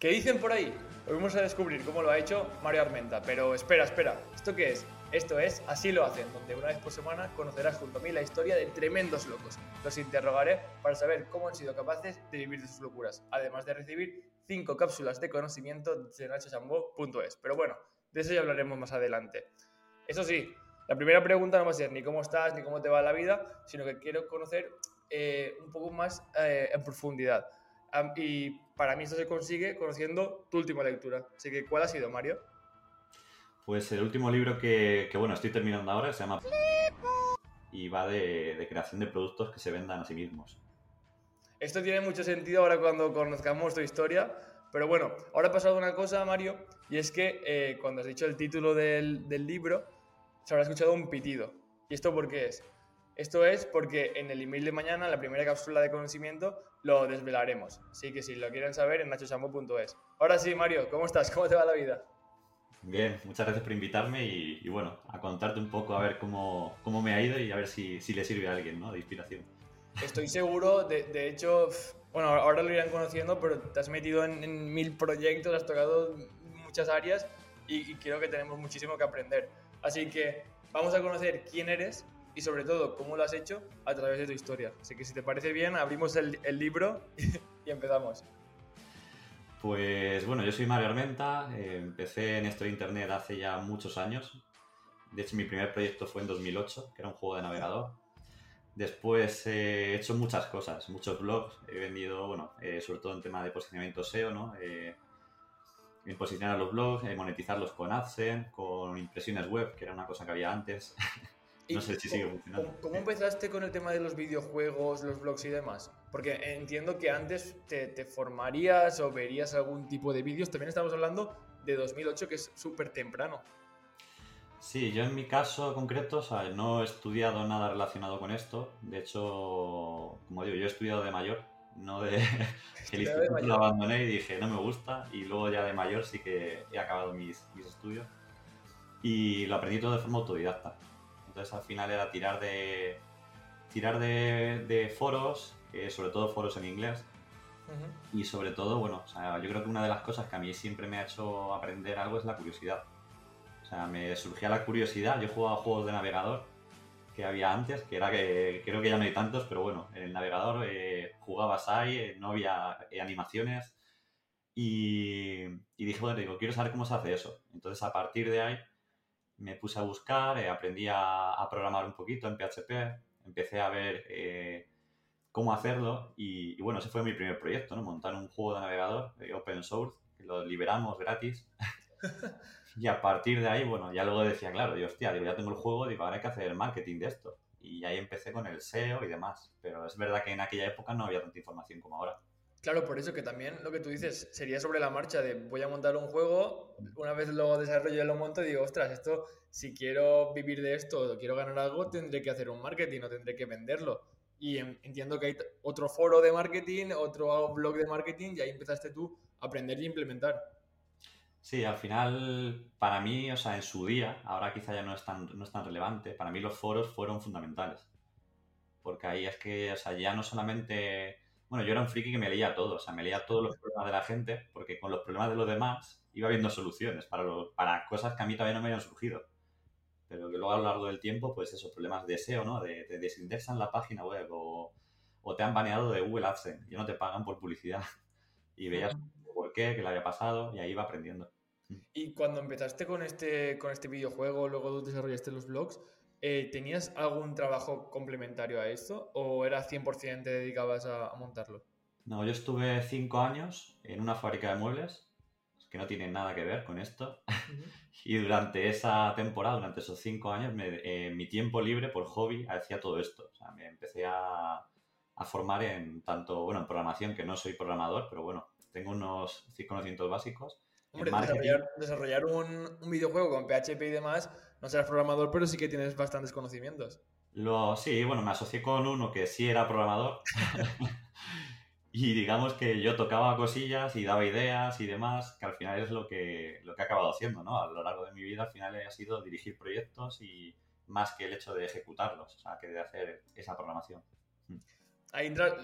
¿Qué dicen por ahí? Hoy vamos a descubrir cómo lo ha hecho Mario Armenta. Pero espera, espera. ¿Esto qué es? Esto es Así lo hacen, donde una vez por semana conocerás junto a mí la historia de tremendos locos. Los interrogaré para saber cómo han sido capaces de vivir de sus locuras, además de recibir 5 cápsulas de conocimiento de nachochambo.es. Pero bueno, de eso ya hablaremos más adelante. Eso sí, la primera pregunta no va a ser ni cómo estás, ni cómo te va la vida, sino que quiero conocer eh, un poco más eh, en profundidad. Y para mí esto se consigue conociendo tu última lectura. Así que, ¿cuál ha sido, Mario? Pues el último libro que, bueno, estoy terminando ahora se llama y va de, creación de productos que se vendan a sí mismos. Esto tiene mucho sentido ahora cuando conozcamos tu historia, pero bueno, ahora ha pasado una cosa, Mario, y es que eh, cuando has dicho el título del, del libro, se habrá escuchado un pitido. ¿Y esto por qué es? Esto es porque en el email de mañana, la primera cápsula de conocimiento, lo desvelaremos. Así que si lo quieren saber, en nachosamo.es. Ahora sí, Mario, ¿cómo estás? ¿Cómo te va la vida? Bien, muchas gracias por invitarme y, bueno, a contarte un poco a ver cómo, cómo, me ha ido y a ver si, si le sirve a alguien, ¿no? De inspiración. Estoy seguro, de, de, hecho, bueno, ahora lo irán conociendo, pero te has metido en, mil proyectos, has tocado muchas áreas y, y creo que tenemos muchísimo que aprender. Así que vamos a conocer quién eres, y sobre todo cómo lo has hecho a través de tu historia. Así que si te parece bien, abrimos el, el libro y empezamos. Pues bueno, yo soy Mario Armenta, eh, empecé en esto de Internet hace ya muchos años. De hecho, mi primer proyecto fue en 2008, que era un juego de navegador. Después he hecho muchas cosas, muchos blogs. He vendido, bueno, eh, sobre todo en tema de posicionamiento SEO, ¿no? Eh, en posicionar los blogs, monetizarlos con AdSense, con impresiones web, que era una cosa que había antes. No sé si sigue funcionando. ¿Cómo, empezaste con el tema de los videojuegos, los blogs y demás? Porque entiendo que antes te, formarías o verías algún tipo de vídeos. También estamos hablando de 2008, que es súper temprano. Sí, yo en mi caso concreto, no he estudiado nada relacionado con esto. De hecho, como digo, yo he estudiado de mayor, no de... el instituto lo abandoné y dije, no me gusta. Y luego ya de mayor sí que he acabado mis, mis estudios. Y lo aprendí todo de forma autodidacta. Entonces al final era tirar de tirar de, foros, sobre todo foros en inglés. Y sobre todo, bueno, yo creo que una de las cosas que a mí siempre me ha hecho aprender algo es la curiosidad. O sea, me surgía la curiosidad. Yo jugaba juegos de navegador que había antes, que era que creo que ya no hay tantos, pero bueno, en el navegador eh, jugabas ahí, eh, no había eh, animaciones. Y, y, dije, bueno, digo, quiero saber cómo se hace eso. Entonces, a partir de ahí, me puse a buscar, eh, aprendí a, programar un poquito en PHP, empecé a ver eh, cómo hacerlo y, bueno, ese fue mi primer proyecto, ¿no? Montar un juego de navegador eh, open source, que lo liberamos gratis. y a partir de ahí, bueno, ya luego decía, claro, yo, hostia, digo, ya tengo el juego, digo, ahora hay que hacer el marketing de esto. Y ahí empecé con el SEO y demás. Pero es verdad que en aquella época no había tanta información como ahora. Claro, por eso que también lo que tú dices sería sobre la marcha de voy a montar un juego, una vez lo desarrollo y lo monto, digo, ostras, esto, si quiero vivir de esto o quiero ganar algo, tendré que hacer un marketing o tendré que venderlo. Y entiendo que hay otro foro de marketing, otro blog de marketing y ahí empezaste tú a aprender y implementar. Sí, al final, para mí, o sea, en su día, ahora quizá ya no es tan, no es tan relevante, para mí los foros fueron fundamentales. Porque ahí es que, o sea, ya no solamente bueno, yo era un friki que me leía todo, o sea, me leía todos los problemas de la gente, porque con los problemas de los demás iba viendo soluciones para, para cosas que a mí todavía no me habían surgido. Pero que luego a lo largo del tiempo, pues esos problemas de SEO, ¿no? De, te desindexan la página web o, o, te han baneado de Google AdSense y no te pagan por publicidad. Y veías por qué, qué le había pasado y ahí iba aprendiendo. Y cuando empezaste con este, con este videojuego, luego desarrollaste los blogs, eh, ¿tenías algún trabajo complementario a esto o era 100% te dedicabas a, montarlo? No, yo estuve cinco años en una fábrica de muebles que no tiene nada que ver con esto. y durante esa temporada, durante esos cinco años, en mi tiempo libre por hobby hacía todo esto. O sea, me empecé a, a, formar en tanto, bueno, en programación, que no soy programador, pero bueno, tengo unos conocimientos básicos. Hombre, desarrollar, un, un, videojuego con PHP y demás no serás programador, pero sí que tienes bastantes conocimientos. Lo, sí, bueno, me asocié con uno que sí era programador. y digamos que yo tocaba cosillas y daba ideas y demás, que al final es lo que, lo que he acabado haciendo, ¿no? A lo largo de mi vida al final ha sido dirigir proyectos y más que el hecho de ejecutarlos, o sea, que de hacer esa programación. Ahí entra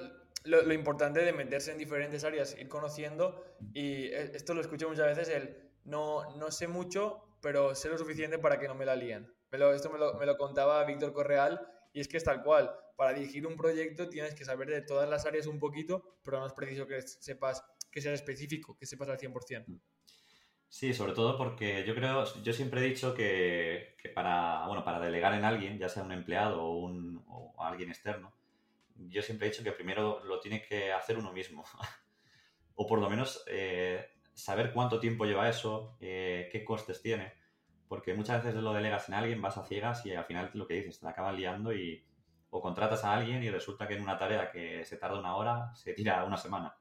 lo, importante de meterse en diferentes áreas, ir conociendo, y eh, esto lo escucho muchas veces, el no, no sé mucho, pero sé lo suficiente para que no me la líen. esto me lo, me lo contaba Víctor Correal, y es que es tal cual, para dirigir un proyecto tienes que saber de todas las áreas un poquito, pero no es preciso que sepas, que seas específico, que sepas al 100%. Sí, sobre todo porque yo creo, yo siempre he dicho que, para, bueno, para delegar en alguien, ya sea un empleado o, un, o alguien externo, yo siempre he dicho que primero lo tiene que hacer uno mismo. o por lo menos eh, saber cuánto tiempo lleva eso, eh, qué costes tiene. Porque muchas veces lo delegas en alguien, vas a ciegas y al final lo que dices, te la acabas liando y o contratas a alguien y resulta que en una tarea que se tarda una hora, se tira una semana.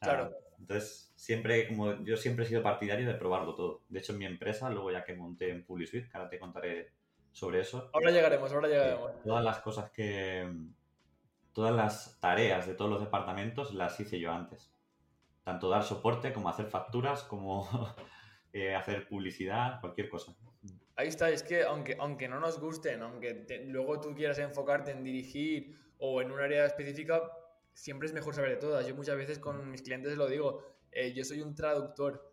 claro. Entonces, siempre, como yo siempre he sido partidario de probarlo todo. De hecho, en mi empresa, luego ya que monté en PubliSuite, que ahora te contaré sobre eso. Ahora llegaremos, ahora llegaremos. todas las cosas que, todas las tareas de todos los departamentos las hice yo antes. Tanto dar soporte como hacer facturas, como eh, hacer publicidad, cualquier cosa. Ahí está, es que aunque, aunque no nos gusten, aunque luego tú quieras enfocarte en dirigir o en un área específica, siempre es mejor saber de todas. Yo muchas veces con mis clientes lo digo, eh, yo soy un traductor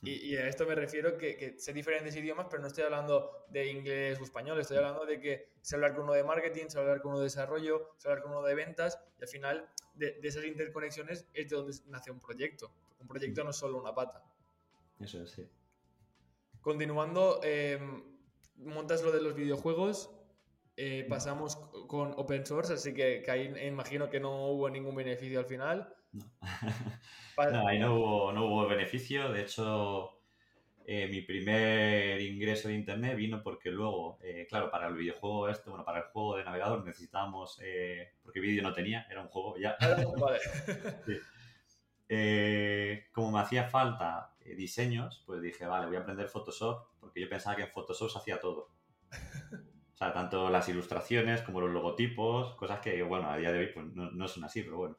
y, a esto me refiero que, que, sé diferentes idiomas, pero no estoy hablando de inglés o español, estoy hablando de que sé hablar con uno de marketing, sé hablar con uno de desarrollo, sé hablar con uno de ventas, y al final de, esas interconexiones es de donde nace un proyecto. Un proyecto no es solo una pata. Eso es, sí. Continuando, eh, montas lo de los videojuegos, eh, pasamos con open source, así que, que, ahí imagino que no hubo ningún beneficio al final. No. no, ahí no hubo, no hubo beneficio. De hecho, eh, mi primer ingreso de internet vino porque luego, eh, claro, para el videojuego este, bueno, para el juego de navegador necesitábamos, eh, porque vídeo no tenía, era un juego ya. Ah, vale. como me hacía falta diseños, pues dije, vale, voy a aprender Photoshop, porque yo pensaba que en Photoshop se hacía todo. O sea, tanto las ilustraciones como los logotipos, cosas que, bueno, a día de hoy pues, no, no son así, pero bueno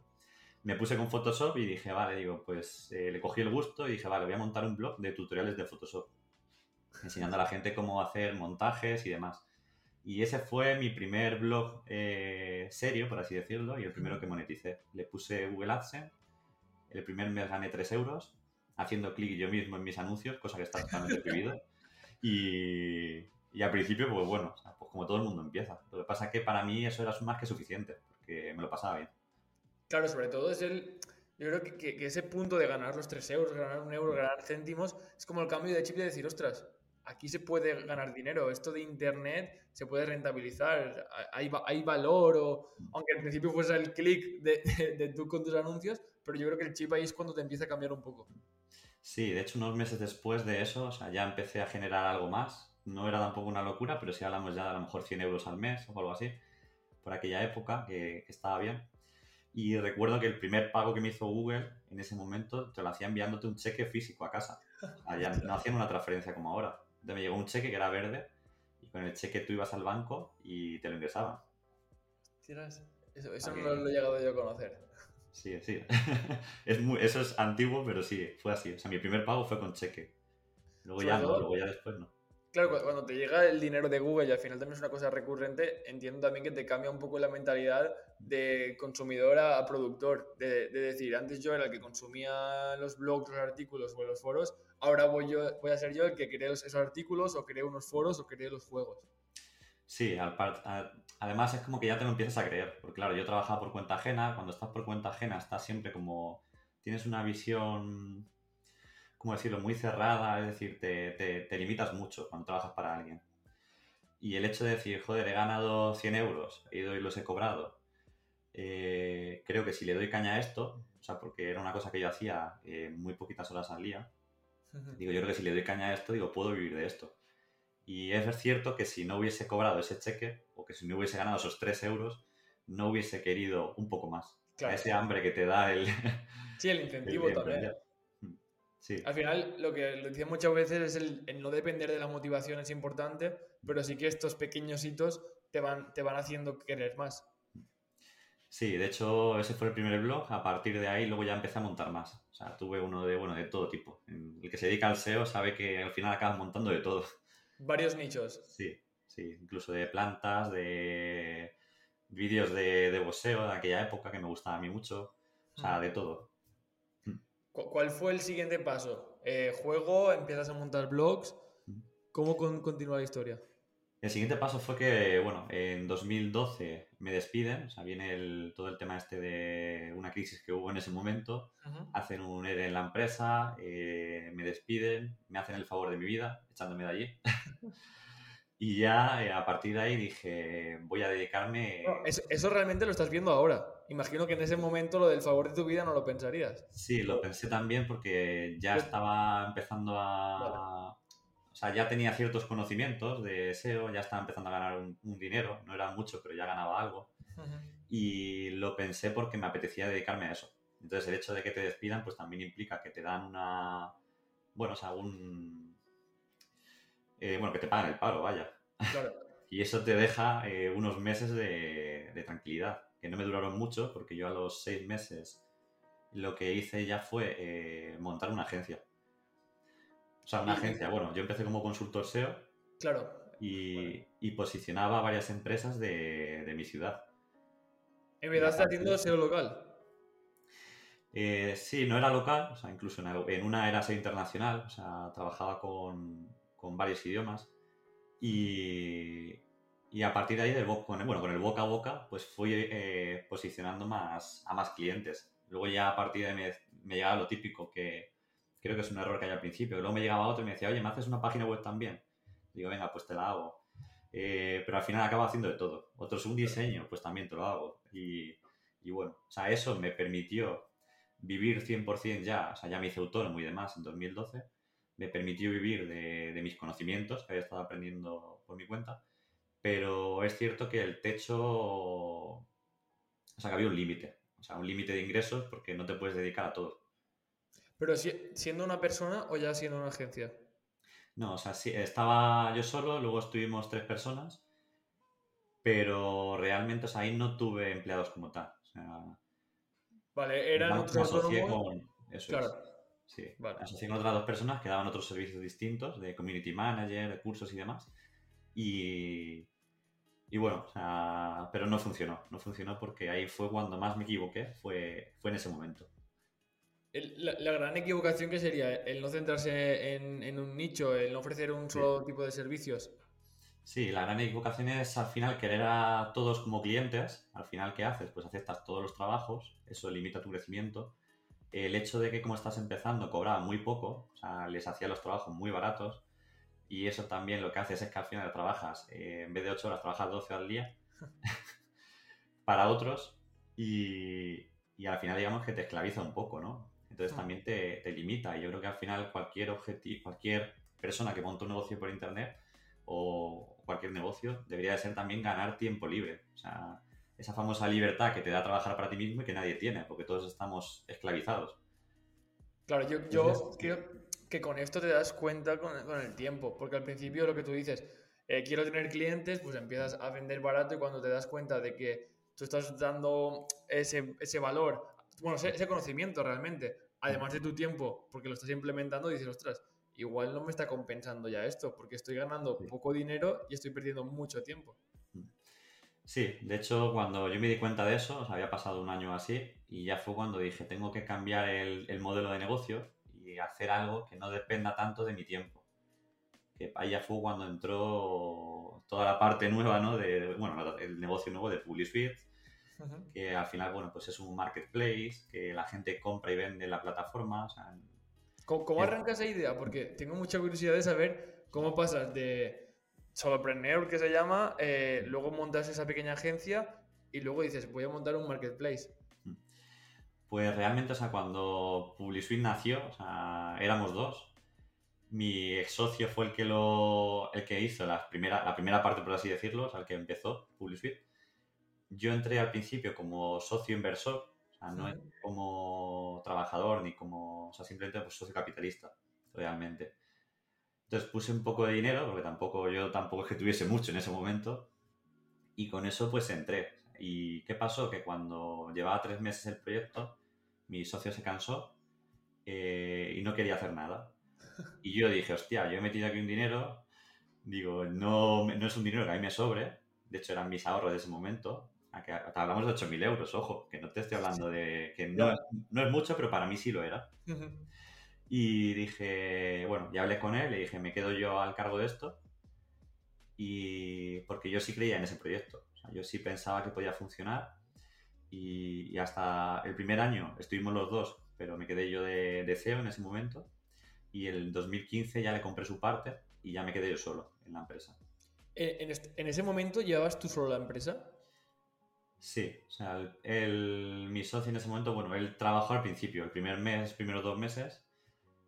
me puse con Photoshop y dije, vale, digo, pues eh, le cogí el gusto y dije, vale, voy a montar un blog de tutoriales de Photoshop, enseñando a la gente cómo hacer montajes y demás. Y ese fue mi primer blog eh, serio, por así decirlo, y el primero que moneticé. Le puse Google AdSense, el primer mes gané 3 euros, haciendo clic yo mismo en mis anuncios, cosa que está totalmente prohibido. Y, y al principio, pues bueno, pues como todo el mundo empieza. Lo que pasa es que para mí eso era más que suficiente, porque me lo pasaba bien. Claro, sobre todo es el. Yo creo que, ese punto de ganar los 3 euros, ganar un euro, ganar céntimos, es como el cambio de chip de decir, ostras, aquí se puede ganar dinero, esto de internet se puede rentabilizar, hay, hay valor, o, aunque al principio fuese el clic de, de, tú con tus anuncios, pero yo creo que el chip ahí es cuando te empieza a cambiar un poco. Sí, de hecho unos meses después de eso, o sea, ya empecé a generar algo más, no era tampoco una locura, pero si hablamos ya de a lo mejor 100 euros al mes o algo así, por aquella época, que estaba bien. Y recuerdo que el primer pago que me hizo Google en ese momento te lo hacía enviándote un cheque físico a casa. Allá no hacían una transferencia como ahora. Entonces me llegó un cheque que era verde y con el cheque tú ibas al banco y te lo ingresaban. Eso, eso no lo he llegado yo a conocer. Sí, sí. es muy, eso es antiguo, pero sí, fue así. O sea, mi primer pago fue con cheque. Luego ya no, luego ya después no. Claro, cuando te llega el dinero de Google y al final también es una cosa recurrente, entiendo también que te cambia un poco la mentalidad de consumidor a, productor. De, decir, antes yo era el que consumía los blogs, los artículos o los foros, ahora voy, a ser yo el que cree esos artículos o cree unos foros o cree los juegos. Sí, además es como que ya te lo empiezas a creer. Porque claro, yo trabajaba por cuenta ajena, cuando estás por cuenta ajena estás siempre como... Tienes una visión ¿cómo decirlo?, muy cerrada, es decir, te, te, limitas mucho cuando trabajas para alguien. Y el hecho de decir, joder, he ganado 100 euros, he ido y los he cobrado, eh, creo que si le doy caña a esto, o sea, porque era una cosa que yo hacía eh, muy poquitas horas al día, digo, yo creo que si le doy caña a esto, digo, puedo vivir de esto. Y es cierto que si no hubiese cobrado ese cheque, o que si no hubiese ganado esos 3 euros, no hubiese querido un poco más. ese hambre que te da el... Sí, el incentivo también. Al final, lo que lo decía muchas veces es el, no depender de la motivación es importante, pero sí que estos pequeños hitos te van, te van haciendo querer más. Sí, de hecho, ese fue el primer blog. A partir de ahí, luego ya empecé a montar más. O sea, tuve uno de, bueno, de todo tipo. El que se dedica al SEO sabe que al final acabas montando de todo. Varios nichos. Sí, sí. Incluso de plantas, de, vídeos de, de boxeo de aquella época que me gustaba a mí mucho, o sea, de todo. ¿Cuál fue el siguiente paso? Eh, ¿Juego? ¿Empiezas a montar blogs? ¿Cómo continúa la historia? El siguiente paso fue que, bueno, en 2012 me despiden, o sea, viene todo el tema este de una crisis que hubo en ese momento, hacen un ERE en la empresa, eh, me despiden, me hacen el favor de mi vida, echándome de allí. y ya eh, a partir de ahí dije, voy a dedicarme... eso, realmente lo estás viendo ahora. Imagino que en ese momento lo del favor de tu vida no lo pensarías. Sí, lo pensé también porque ya pues estaba empezando a... O sea, ya tenía ciertos conocimientos de SEO, ya estaba empezando a ganar un, dinero, no era mucho, pero ya ganaba algo. Y lo pensé porque me apetecía dedicarme a eso. Entonces, el hecho de que te despidan, pues también implica que te dan una. Bueno, o sea, un. Eh, bueno, que te pagan el paro, vaya. Claro. y eso te deja eh, unos meses de, tranquilidad, que no me duraron mucho, porque yo a los seis meses lo que hice ya fue eh, montar una agencia. O sea, una agencia, bueno, yo empecé como consultor SEO. Claro. Y, posicionaba varias empresas de, mi ciudad. ¿Empezaste haciendo SEO local? Eh, sí, no era local, o sea, incluso en, una era SEO internacional, o sea, trabajaba con, varios idiomas. Y, a partir de ahí, del, bueno, con el boca a boca, pues fui eh, posicionando más, a más clientes. Luego ya a partir de ahí me, me llegaba lo típico que creo que es un error que hay al principio. Luego me llegaba otro y me decía, oye, ¿me haces una página web también? Digo, venga, pues te la hago. Eh, pero al final acabo haciendo de todo. Otros un diseño, pues también te lo hago. Y, bueno, o sea, eso me permitió vivir 100% ya, o sea, ya me hice autónomo y demás en 2012. Me permitió vivir de, de mis conocimientos que había estado aprendiendo por mi cuenta. Pero es cierto que el techo, o sea, que había un límite. O sea, un límite de ingresos porque no te puedes dedicar a todo. Pero siendo una persona o ya siendo una agencia. No, o sea, sí, estaba yo solo, luego estuvimos tres personas, pero realmente, o sea, ahí no tuve empleados como tal. O sea, vale, eran otros con, eso claro. Sí, vale. asocié con otras dos personas que daban otros servicios distintos, de community manager, de cursos y demás. Y, y bueno, o sea, pero no funcionó, no funcionó porque ahí fue cuando más me equivoqué, fue, fue en ese momento la, gran equivocación que sería el no centrarse en, un nicho, el no ofrecer un solo tipo de servicios. Sí, la gran equivocación es al final querer a todos como clientes. Al final, ¿qué haces? Pues aceptas todos los trabajos, eso limita tu crecimiento. El hecho de que como estás empezando cobraba muy poco, o sea, les hacía los trabajos muy baratos. Y eso también lo que haces es que al final trabajas, eh, en vez de 8 horas, trabajas 12 al día para otros. Y, y al final digamos que te esclaviza un poco, ¿no? Entonces también te, te, limita. Y yo creo que al final cualquier objetivo, cualquier persona que monte un negocio por internet o cualquier negocio debería de ser también ganar tiempo libre. O sea, esa famosa libertad que te da trabajar para ti mismo y que nadie tiene, porque todos estamos esclavizados. Claro, yo, yo creo que con esto te das cuenta con, con, el tiempo, porque al principio lo que tú dices, eh, quiero tener clientes, pues empiezas a vender barato y cuando te das cuenta de que tú estás dando ese, ese valor, bueno, ese conocimiento realmente además de tu tiempo, porque lo estás implementando, dices, ostras, igual no me está compensando ya esto, porque estoy ganando poco dinero y estoy perdiendo mucho tiempo. Sí, de hecho, cuando yo me di cuenta de eso, había pasado un año así, y ya fue cuando dije, tengo que cambiar el, modelo de negocio hacer algo que no dependa tanto de mi tiempo. Que ya fue cuando entró toda la parte nueva, ¿no? De, bueno, el negocio nuevo de PubliSuite, que al final, bueno, pues es un marketplace, que la gente compra y vende en la plataforma. ¿Cómo, arranca esa idea? Porque tengo mucha curiosidad de saber cómo pasas de solopreneur, que se llama, eh, luego montas esa pequeña agencia y luego dices, voy a montar un marketplace. Pues realmente, o sea, cuando PubliSuite nació, o sea, éramos dos. Mi ex socio fue el que lo el que hizo la primera, la primera parte, por así decirlo, o sea, el que empezó PubliSuite yo entré al principio como socio inversor, o sea, no como trabajador ni como, o sea, simplemente pues, socio capitalista, realmente. Entonces puse un poco de dinero, porque tampoco, yo tampoco es que tuviese mucho en ese momento, y con eso pues entré. ¿Y qué pasó? Que cuando llevaba tres meses el proyecto, mi socio se cansó eh, y no quería hacer nada. Y yo dije, hostia, yo he metido aquí un dinero, digo, no, no es un dinero que a mí me sobre, de hecho eran mis ahorros de ese momento, hablamos de 8.000 euros, ojo, que no te estoy hablando de que no, es mucho, pero para mí sí lo era. Y dije, bueno, ya hablé con él, le dije, me quedo yo al cargo de esto. Y porque yo sí creía en ese proyecto. yo sí pensaba que podía funcionar. Y, hasta el primer año estuvimos los dos, pero me quedé yo de, de CEO en ese momento. Y el 2015 ya le compré su parte y ya me quedé yo solo en la empresa. ¿En, en ese momento llevabas tú solo la empresa? Sí, o sea, el, mi socio en ese momento, bueno, él trabajó al principio, el primer mes, primeros dos meses,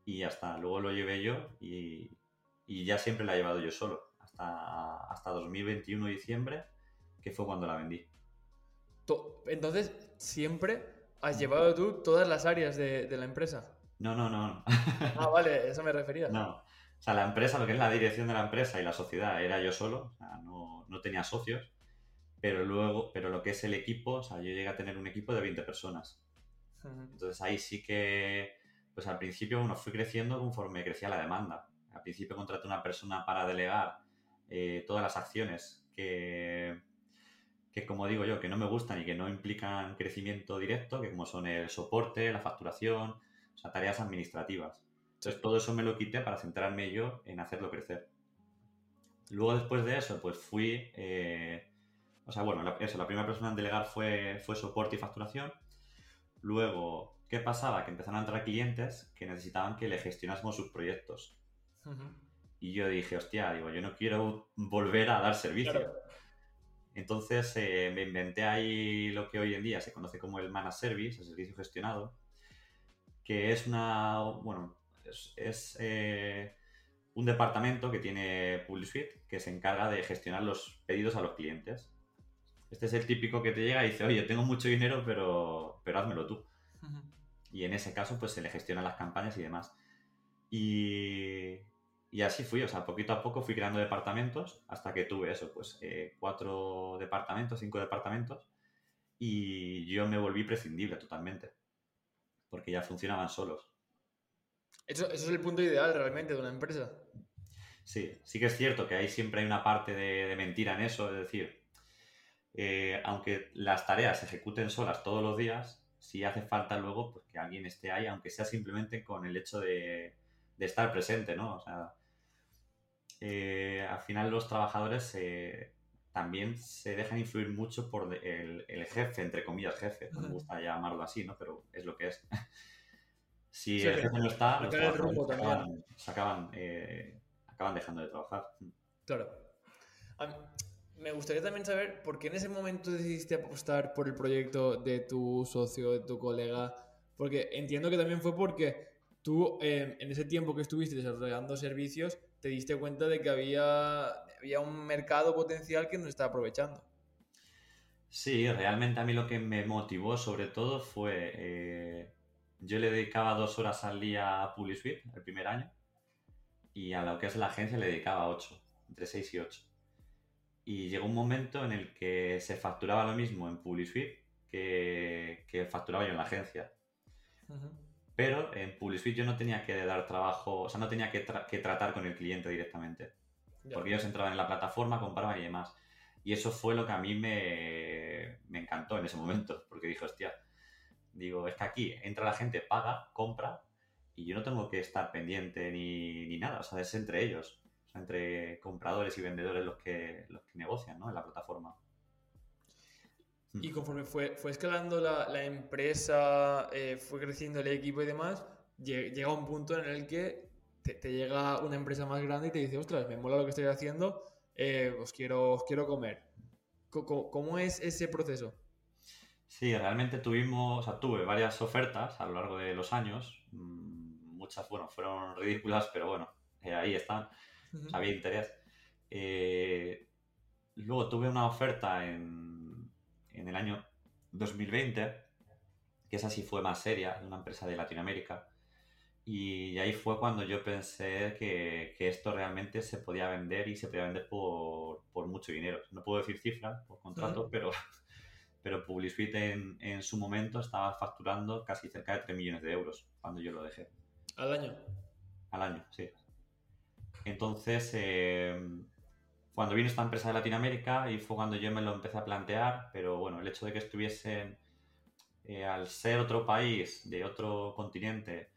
y hasta luego lo llevé yo y, ya siempre la he llevado yo solo, hasta, hasta 2021 diciembre, que fue cuando la vendí. Entonces, ¿siempre has llevado tú todas las áreas de, la empresa? No, no, no. ah, vale, eso me refería. No. O sea, la empresa, lo que es la dirección de la empresa y la sociedad, era yo solo, o sea, no, no tenía socios pero luego, pero lo que es el equipo, o sea, yo llegué a tener un equipo de 20 personas. Entonces ahí sí que, pues al principio uno fui creciendo conforme crecía la demanda. Al principio contraté una persona para delegar eh, todas las acciones que, que, como digo yo, que no me gustan y que no implican crecimiento directo, que como son el soporte, la facturación, o sea, tareas administrativas. Entonces todo eso me lo quité para centrarme yo en hacerlo crecer. Luego después de eso, pues fui... Eh, o sea, bueno, eso, la primera persona en delegar fue, fue soporte y facturación. Luego, ¿qué pasaba? Que empezaron a entrar clientes que necesitaban que le gestionásemos sus proyectos. Y yo dije, hostia, digo, yo no quiero volver a dar servicio. Entonces eh, me inventé ahí lo que hoy en día se conoce como el Managed Service, el servicio gestionado, que es una, bueno, es, eh, un departamento que tiene PubliSuite que se encarga de gestionar los pedidos a los clientes. Este es el típico que te llega y dice, oye, tengo mucho dinero, pero, pero házmelo tú. Y en ese caso, pues se le gestionan las campañas y demás. Y, y, así fui, o sea, poquito a poco fui creando departamentos hasta que tuve eso, pues eh, cuatro departamentos, cinco departamentos. Y yo me volví prescindible totalmente, porque ya funcionaban solos. Eso, eso es el punto ideal realmente de una empresa. Sí, sí que es cierto que ahí siempre hay una parte de, de mentira en eso, es decir, eh, aunque las tareas se ejecuten solas todos los días, si hace falta luego pues, que alguien esté ahí, aunque sea simplemente con el hecho de, estar presente, ¿no? O sea, eh, al final los trabajadores también se dejan influir mucho por el, jefe, entre comillas jefe, no me gusta llamarlo así, ¿no? Pero es lo que es. si el jefe no está, los trabajadores acaban, eh, acaban, dejando de trabajar. Claro me gustaría también saber por qué en ese momento decidiste apostar por el proyecto de tu socio, de tu colega, porque entiendo que también fue porque tú em, en ese tiempo que estuviste desarrollando servicios te diste cuenta de que había, había un mercado potencial que no estaba aprovechando. Sí, realmente a mí lo que me motivó sobre todo fue, eh, yo le dedicaba dos horas al día a PubliSuite el primer año y a lo que es la agencia le dedicaba ocho, entre seis y ocho y llegó un momento en el que se facturaba lo mismo en PubliSuite que, que facturaba yo en la agencia. Pero en PubliSuite yo no tenía que dar trabajo, o sea, no tenía que, que tratar con el cliente directamente. Porque ellos entraban en la plataforma, compraban y demás. Y eso fue lo que a mí me, me encantó en ese momento, porque dije, hostia, digo, es que aquí entra la gente, paga, compra, y yo no tengo que estar pendiente ni, ni nada, o sea, es entre ellos entre compradores y vendedores los que, los que negocian ¿no? en la plataforma. Y conforme fue, fue escalando la, la empresa, eh, fue creciendo el equipo y demás, llega un punto en el que te, llega una empresa más grande y te dice, ostras, me mola lo que estoy haciendo, eh, os, quiero, os quiero comer. ¿Cómo, ¿Cómo, es ese proceso? Sí, realmente tuvimos, o sea, tuve varias ofertas a lo largo de los años. Mm, muchas, bueno, fueron ridículas, pero bueno, eh, ahí están había interés. Eh, luego tuve una oferta en, en, el año 2020, que esa sí fue más seria, de una empresa de Latinoamérica. Y ahí fue cuando yo pensé que, que esto realmente se podía vender y se podía vender por, por mucho dinero. No puedo decir cifras por contrato, pero, pero PubliSuite en, en su momento estaba facturando casi cerca de 3 millones de euros cuando yo lo dejé. ¿Al año? Al año, sí. Entonces, eh, cuando vino esta empresa de Latinoamérica y fue cuando yo me lo empecé a plantear, pero bueno, el hecho de que estuviesen, eh, al ser otro país, de otro continente,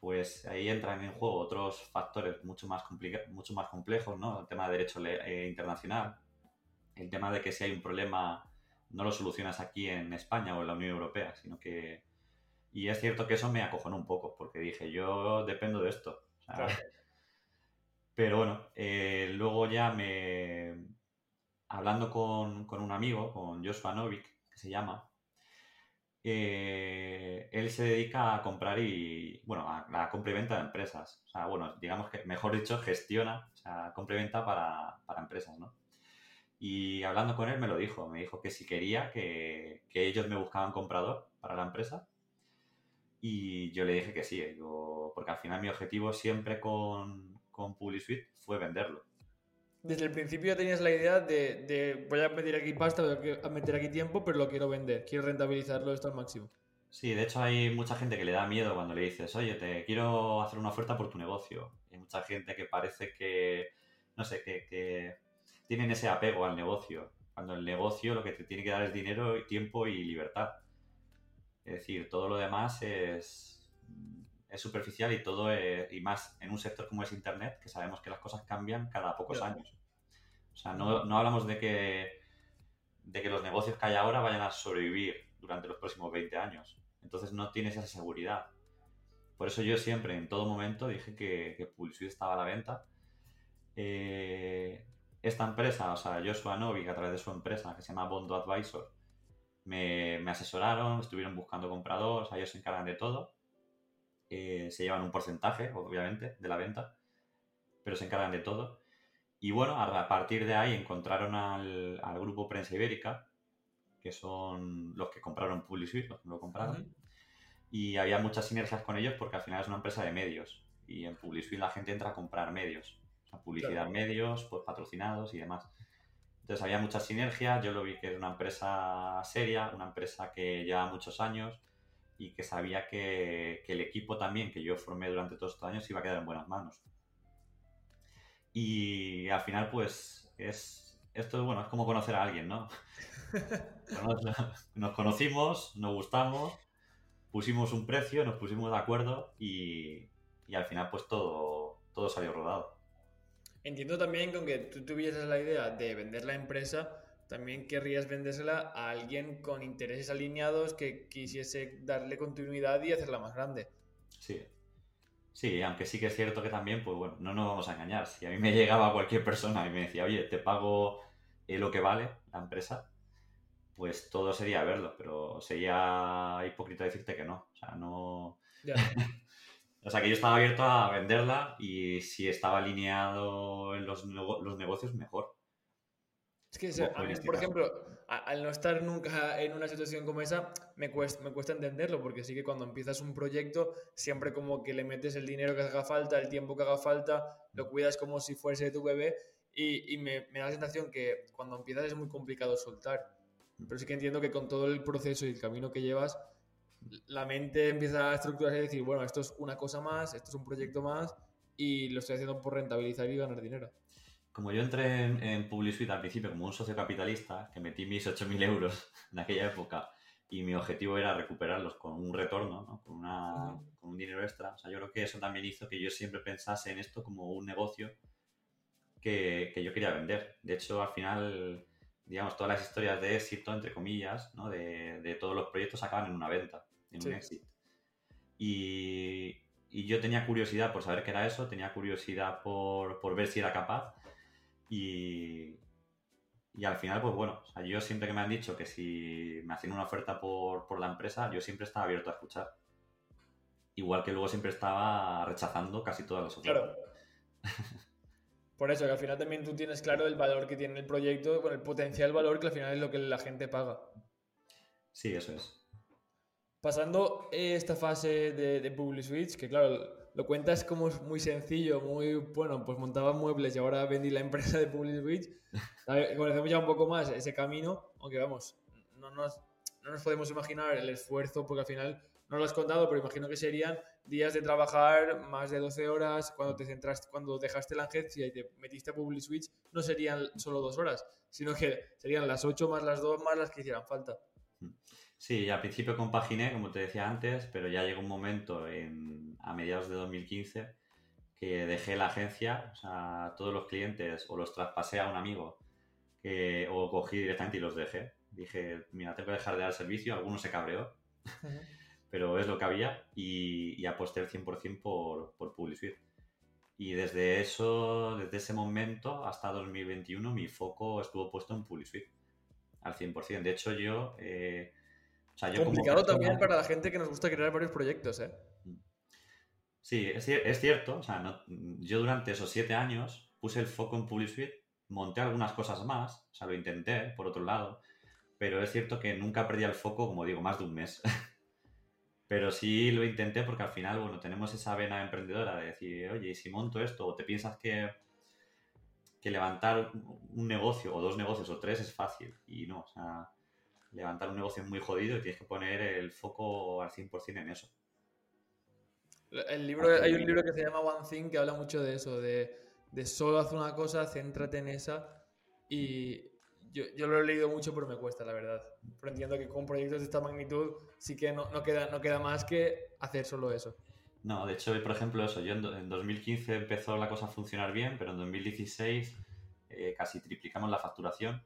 pues ahí entran en juego otros factores mucho más, mucho más complejos, ¿no? El tema de derecho eh, internacional, el tema de que si hay un problema no lo solucionas aquí en España o en la Unión Europea, sino que... Y es cierto que eso me acojonó un poco, porque dije, yo dependo de esto. Pero bueno, eh, luego ya me... Hablando con, un amigo, con Joshua Novik, que se llama, eh, él se dedica a comprar y, bueno, a la compra y venta de empresas. O sea, bueno, digamos que, mejor dicho, gestiona, o sea, compra y venta para, para empresas, ¿no? Y hablando con él me lo dijo, me dijo que si quería, que, ellos me buscaban comprador para la empresa. Y yo le dije que sí, porque al final mi objetivo siempre con, con PubliSuite fue venderlo. Desde el principio tenías la idea de, voy a meter aquí pasta, voy a meter aquí tiempo, pero lo quiero vender, quiero rentabilizarlo esto al máximo. Sí, de hecho hay mucha gente que le da miedo cuando le dices, oye, te quiero hacer una oferta por tu negocio. Hay mucha gente que parece que, no sé, que tienen ese apego al negocio, cuando el negocio lo que te tiene que dar es dinero, tiempo y libertad. Es decir, todo lo demás es, es superficial y todo y más en un sector como es Internet, que sabemos que las cosas cambian cada pocos años. O sea, no, no, hablamos de que, de que los negocios que hay ahora vayan a sobrevivir durante los próximos 20 años. Entonces no tienes esa seguridad. Por eso yo siempre, en todo momento, dije que, que Pulsuit estaba a la venta. Eh, esta empresa, o sea, Joshua Novik, a través de su empresa que se llama Bondo Advisor, me, asesoraron, estuvieron buscando compradores, ellos se encargan de todo. Eh, se llevan un porcentaje, obviamente, de la venta, pero se encargan de todo. Y bueno, a partir de ahí encontraron al, grupo Prensa Ibérica, que son los que compraron Publisuit, los que lo compraron. Y había muchas sinergias con ellos porque al final es una empresa de medios. Y en Publisuit la gente entra a comprar medios publicidad medios, pues patrocinados y demás. Entonces había mucha sinergia, yo lo vi que era una empresa seria, una empresa que lleva muchos años y que sabía que, el equipo también que yo formé durante todos estos años iba a quedar en buenas manos. Y al final, pues, es esto bueno, es como conocer a alguien, ¿no? nos, conocimos, nos gustamos, pusimos un precio, nos pusimos de acuerdo y, y al final, pues todo, todo salió rodado. Entiendo también que aunque tú tuvieses la idea de vender la empresa, también querrías vendérsela a alguien con intereses alineados que quisiese darle continuidad y hacerla más grande. Sí. Sí, aunque sí que es cierto que también, pues bueno, no nos vamos a engañar. Si a mí me llegaba cualquier persona y me decía, oye, te pago eh, lo que vale la empresa, pues todo sería verlo, pero sería hipócrita decirte que no. O sea, no. O sea, que yo estaba abierto a venderla y si estaba alineado en los, los negocios, mejor. Es que, a mí, por ejemplo, al no estar nunca en una situación como esa, me cuesta, me cuesta entenderlo, porque sí que cuando empiezas un proyecto, siempre como que le metes el dinero que haga falta, el tiempo que haga falta, lo cuidas como si fuese tu bebé, y, y me, me, da la sensación que cuando empiezas es muy complicado soltar. Pero sí que entiendo que con todo el proceso y el camino que llevas, la mente empieza a estructurarse y decir, bueno, esto es una cosa más, esto es un proyecto más y lo estoy haciendo por rentabilizar y ganar dinero. Como yo entré en, en PubliSuite al principio como un socio capitalista, que metí mis 8.000 euros en aquella época y mi objetivo era recuperarlos con un retorno, con, con un dinero extra, o sea, yo creo que eso también hizo que yo siempre pensase en esto como un negocio que, que yo quería vender. De hecho, al final digamos, todas las historias de éxito, entre comillas, ¿no? de, de, todos los proyectos acaban en una venta en un éxito. Y, y, yo tenía curiosidad por saber qué era eso, tenía curiosidad por, por ver si era capaz y, y al final, pues bueno, o sea, yo siempre que me han dicho que si me hacían una oferta por, por la empresa, yo siempre estaba abierto a escuchar. Igual que luego siempre estaba rechazando casi todas las ofertas. Claro. Por eso, que al final también tú tienes claro el valor que tiene el proyecto, con el potencial valor que al final es lo que la gente paga. Sí, eso es. Pasando esta fase de, de PubliSwitch, que claro, lo cuentas como muy sencillo, muy bueno, pues montaba muebles y ahora vendí la empresa de PubliSwitch. Conocemos ya un poco más ese camino, aunque vamos, no nos, no nos podemos imaginar el esfuerzo, porque al final no lo has contado, pero imagino que serían días de trabajar más de 12 horas, cuando te centraste, cuando dejaste la agencia y te metiste a Public Switch, no serían solo dos horas, sino que serían las 8 más las 2 más las que hicieran falta. Sí, al principio compaginé, como te decía antes, pero ya llegó un momento en, a mediados de 2015 que dejé la agencia, o sea, todos los clientes o los traspasé a un amigo que, o cogí directamente y los dejé. Dije, mira, tengo que dejar de dar servicio, algunos se cabreó, pero es lo que había y, aposté el 100% por, por PubliSuite. Y desde eso, desde ese momento hasta 2021, mi foco estuvo puesto en PubliSuite al 100%. De hecho, yo... Eh, Complicado también para la gente que nos gusta crear varios proyectos, ¿eh? Sí, es, cierto. O sea, yo durante esos siete años puse el foco en PubliSuite, monté algunas cosas más, o sea, lo intenté, por otro lado, pero es cierto que nunca perdí el foco, como digo, más de un mes. pero sí lo intenté porque al final, bueno, tenemos esa vena emprendedora de decir, oye, si monto esto o te piensas que, que levantar un negocio o dos negocios o tres es fácil y no, o sea, levantar un negocio es muy jodido y tienes que poner el foco al 100% en eso. El libro, hay un libro que se llama One Thing que habla mucho de eso, de, de solo hacer una cosa, céntrate en esa. Y yo, yo, lo he leído mucho, pero me cuesta, la verdad. Pero entiendo que con proyectos de esta magnitud sí que no, no, queda, no queda más que hacer solo eso. No, de hecho, por ejemplo, eso, yo en, 2015 empezó la cosa a funcionar bien, pero en 2016 eh, casi triplicamos la facturación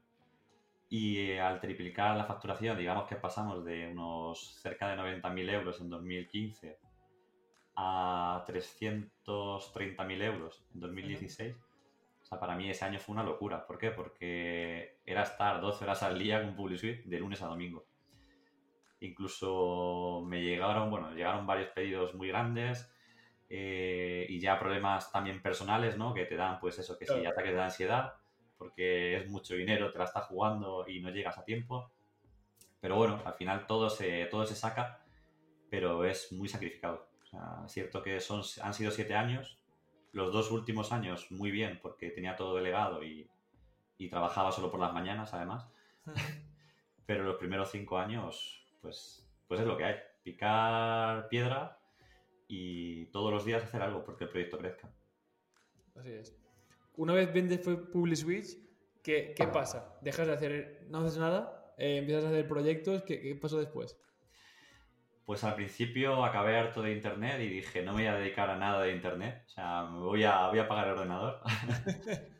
y al triplicar la facturación, digamos que pasamos de unos cerca de 90.000 euros en 2015 a 330.000 euros en 2016. O sea, para mí ese año fue una locura. ¿Por qué? Porque era estar 12 horas al día con PubliSuite de lunes a domingo. Incluso me llegaron, bueno, llegaron varios pedidos muy grandes eh, y ya problemas también personales, ¿no? Que te dan, pues eso, que si ataques de ansiedad porque es mucho dinero, te la estás jugando y no llegas a tiempo. Pero bueno, al final todo se, todo se saca, pero es muy sacrificado. es cierto que son, han sido siete años, los dos últimos años muy bien, porque tenía todo delegado y, y trabajaba solo por las mañanas, además. pero los primeros cinco años, pues, pues es lo que hay. Picar piedra y todos los días hacer algo porque el proyecto crezca. Así es una vez vendes PubliSwitch, ¿qué, ¿qué pasa? ¿Dejas de hacer, no haces nada? Eh, ¿Empiezas a hacer proyectos? ¿Qué, ¿Qué, pasó después? Pues al principio acabé harto de internet y dije, no me voy a dedicar a nada de internet, o sea, me voy a, voy a pagar el ordenador.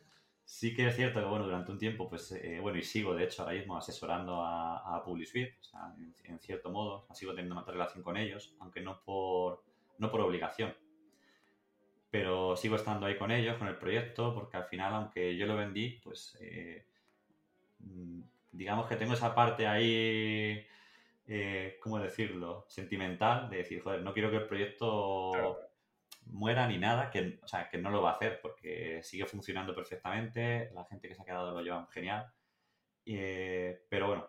sí que es cierto que, bueno, durante un tiempo, pues, eh, bueno, y sigo, de hecho, ahora mismo asesorando a, a PubliSuite, o sea, en, en, cierto modo, sigo teniendo más relación con ellos, aunque no por, no por obligación pero sigo estando ahí con ellos, con el proyecto, porque al final, aunque yo lo vendí, pues eh, mm, digamos que tengo esa parte ahí, eh, ¿cómo decirlo?, sentimental, de decir, joder, no quiero que el proyecto muera ni nada, que, o sea, que no lo va a hacer, porque sigue funcionando perfectamente, la gente que se ha quedado lo lleva genial, eh, pero bueno,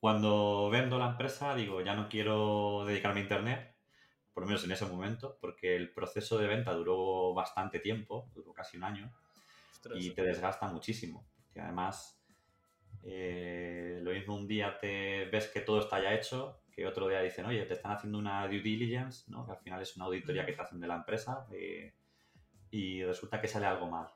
cuando vendo la empresa, digo, ya no quiero dedicarme a Internet, por lo menos en ese momento, porque el proceso de venta duró bastante tiempo, duró casi un año, y te desgasta muchísimo. Porque además, eh, lo mismo un día te ves que todo está ya hecho, que otro día dicen, oye, te están haciendo una due diligence, ¿no? que al final es una auditoría que te hacen de la empresa, eh, y resulta que sale algo mal.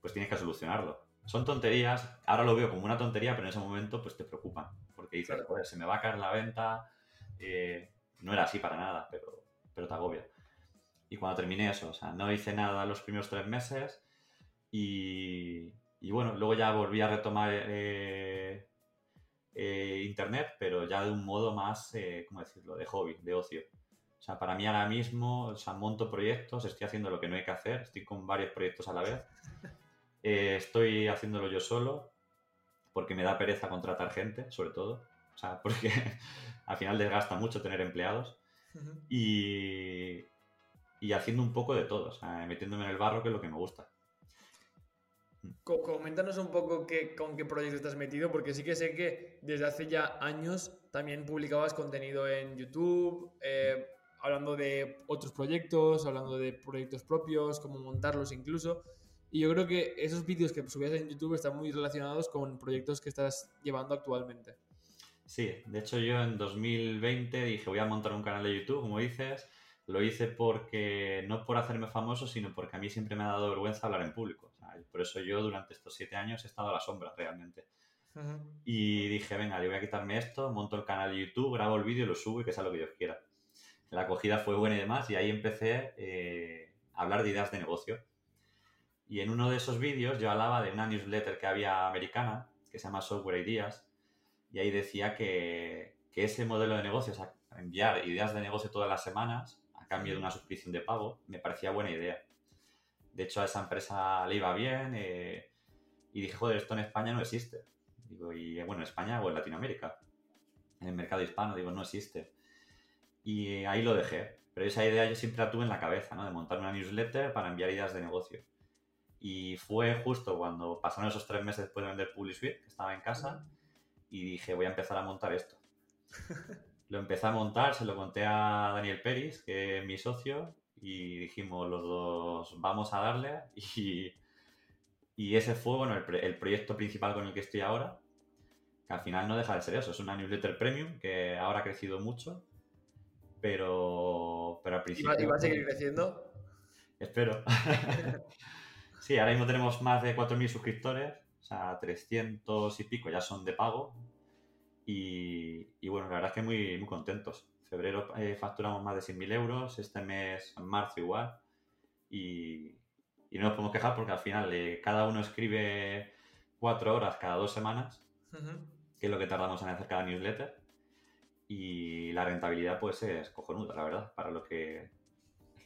Pues tienes que solucionarlo. Son tonterías, ahora lo veo como una tontería, pero en ese momento pues te preocupan, porque dices, joder, se me va a caer la venta, eh, no era así para nada, pero, pero te agobia. Y cuando terminé eso, o sea, no hice nada los primeros tres meses y, y bueno, luego ya volví a retomar eh, eh, Internet, pero ya de un modo más, eh, ¿cómo decirlo?, de hobby, de ocio. O sea, para mí ahora mismo, o monto proyectos, estoy haciendo lo que no hay que hacer, estoy con varios proyectos a la vez. estoy haciéndolo yo solo, porque me da pereza contratar gente, sobre todo. O sea, porque al final desgasta mucho tener empleados. y, y, haciendo un poco de todo, o sea, metiéndome en el barro, que es lo que me gusta. Coméntanos un poco qué, con qué proyecto estás metido, porque sí que sé que desde hace ya años también publicabas contenido en YouTube, eh, hablando de otros proyectos, hablando de proyectos propios, cómo montarlos incluso. Y yo creo que esos vídeos que subías en YouTube están muy relacionados con proyectos que estás llevando actualmente. Sí, de hecho yo en 2020 dije voy a montar un canal de YouTube, como dices, lo hice porque, no por hacerme famoso, sino porque a mí siempre me ha dado vergüenza hablar en público. por eso yo durante estos siete años he estado a la sombra realmente. Y dije, venga, yo voy a quitarme esto, monto el canal de YouTube, grabo el vídeo, lo subo y que sea lo que Dios quiera. La acogida fue buena y demás, y ahí empecé eh, a hablar de ideas de negocio. Y en uno de esos vídeos yo hablaba de una newsletter que había americana, que se llama Software Ideas, y ahí decía que, que ese modelo de negocio, o sea, enviar ideas de negocio todas las semanas a cambio de una suscripción de pago, me parecía buena idea. De hecho, a esa empresa le iba bien eh, y dije, joder, esto en España no existe. Digo, y bueno, en España o en Latinoamérica. En el mercado hispano, digo, no existe. Y ahí lo dejé. Pero esa idea yo siempre la tuve en la cabeza, ¿no? De montar una newsletter para enviar ideas de negocio. Y fue justo cuando pasaron esos tres meses después de vender PubliSuite, que estaba en casa, y dije, voy a empezar a montar esto. lo empecé a montar, se lo conté a Daniel Peris, que es mi socio, y dijimos los dos, vamos a darle. Y, y ese fue bueno, el, proyecto principal con el que estoy ahora, que al final no deja de ser eso, es una newsletter premium que ahora ha crecido mucho, pero, pero al principio... ¿Y va, a seguir creciendo? Espero. sí, ahora mismo tenemos más de 4.000 suscriptores, o sea, 300 y pico ya son de pago, y, bueno, la verdad es que muy, muy contentos. En febrero eh, facturamos más de 100.000 euros, este mes, en marzo igual. Y, no nos podemos quejar porque al final eh, cada uno escribe cuatro horas cada dos semanas, que es lo que tardamos en hacer cada newsletter. Y la rentabilidad pues es cojonuda, la verdad, para lo que,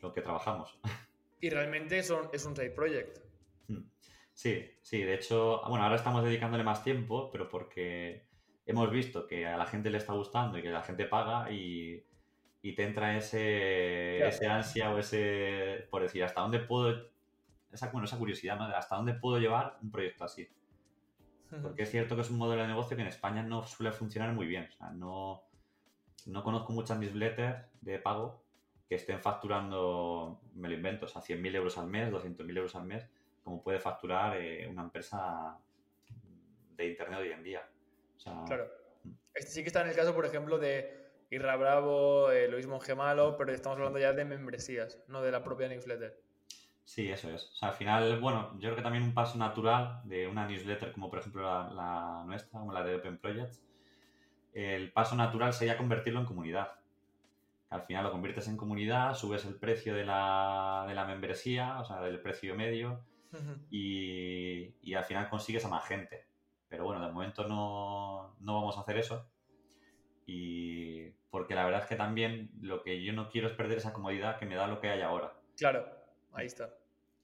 lo que trabajamos. Y realmente son, es un side project. Sí, sí, de hecho, bueno, ahora estamos dedicándole más tiempo, pero porque hemos visto que a la gente le está gustando y que la gente paga y, te entra ese, ese ansia o ese, por decir, hasta dónde puedo, esa, bueno, esa curiosidad, ¿no? hasta dónde puedo llevar un proyecto así. Porque es cierto que es un modelo de negocio que en España no suele funcionar muy bien. O sea, no, no conozco muchas newsletters de pago que estén facturando, me lo invento, o sea, 100.000 euros al mes, 200.000 euros al mes, como puede facturar eh, una empresa de Internet hoy en día claro. Mm. Este sí que está en el caso, por ejemplo, de Irra Bravo, eh, Luis Mongemalo, pero estamos hablando ya de membresías, no de la propia newsletter. Sí, eso es. O sea, al final, bueno, yo creo que también un paso natural de una newsletter como por ejemplo la, nuestra, como la de Open Projects, el paso natural sería convertirlo en comunidad. Al final lo conviertes en comunidad, subes el precio de la, de la membresía, o sea, del precio medio, y, y, al final consigues a más gente. Pero bueno, de momento no, vamos a hacer eso. Y porque la verdad es que también lo que yo no quiero es perder esa comodidad que me da lo que hay ahora. Claro, ahí está.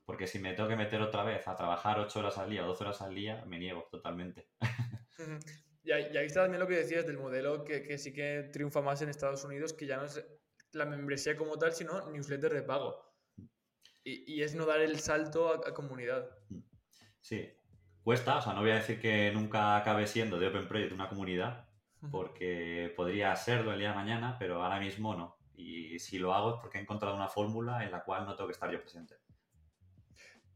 Porque si me tengo que meter otra vez a trabajar 8 horas al día o 12 horas al día, me niego totalmente. y, ahí, está también lo que decías del modelo que, sí que triunfa más en Estados Unidos, que ya no es la membresía como tal, sino newsletter de pago. Y, es no dar el salto a, a comunidad. Sí, Cuesta, o sea, no voy a decir que nunca acabe siendo de Open Project una comunidad, porque podría serlo el día de mañana, pero ahora mismo no. Y si lo hago es porque he encontrado una fórmula en la cual no tengo que estar yo presente.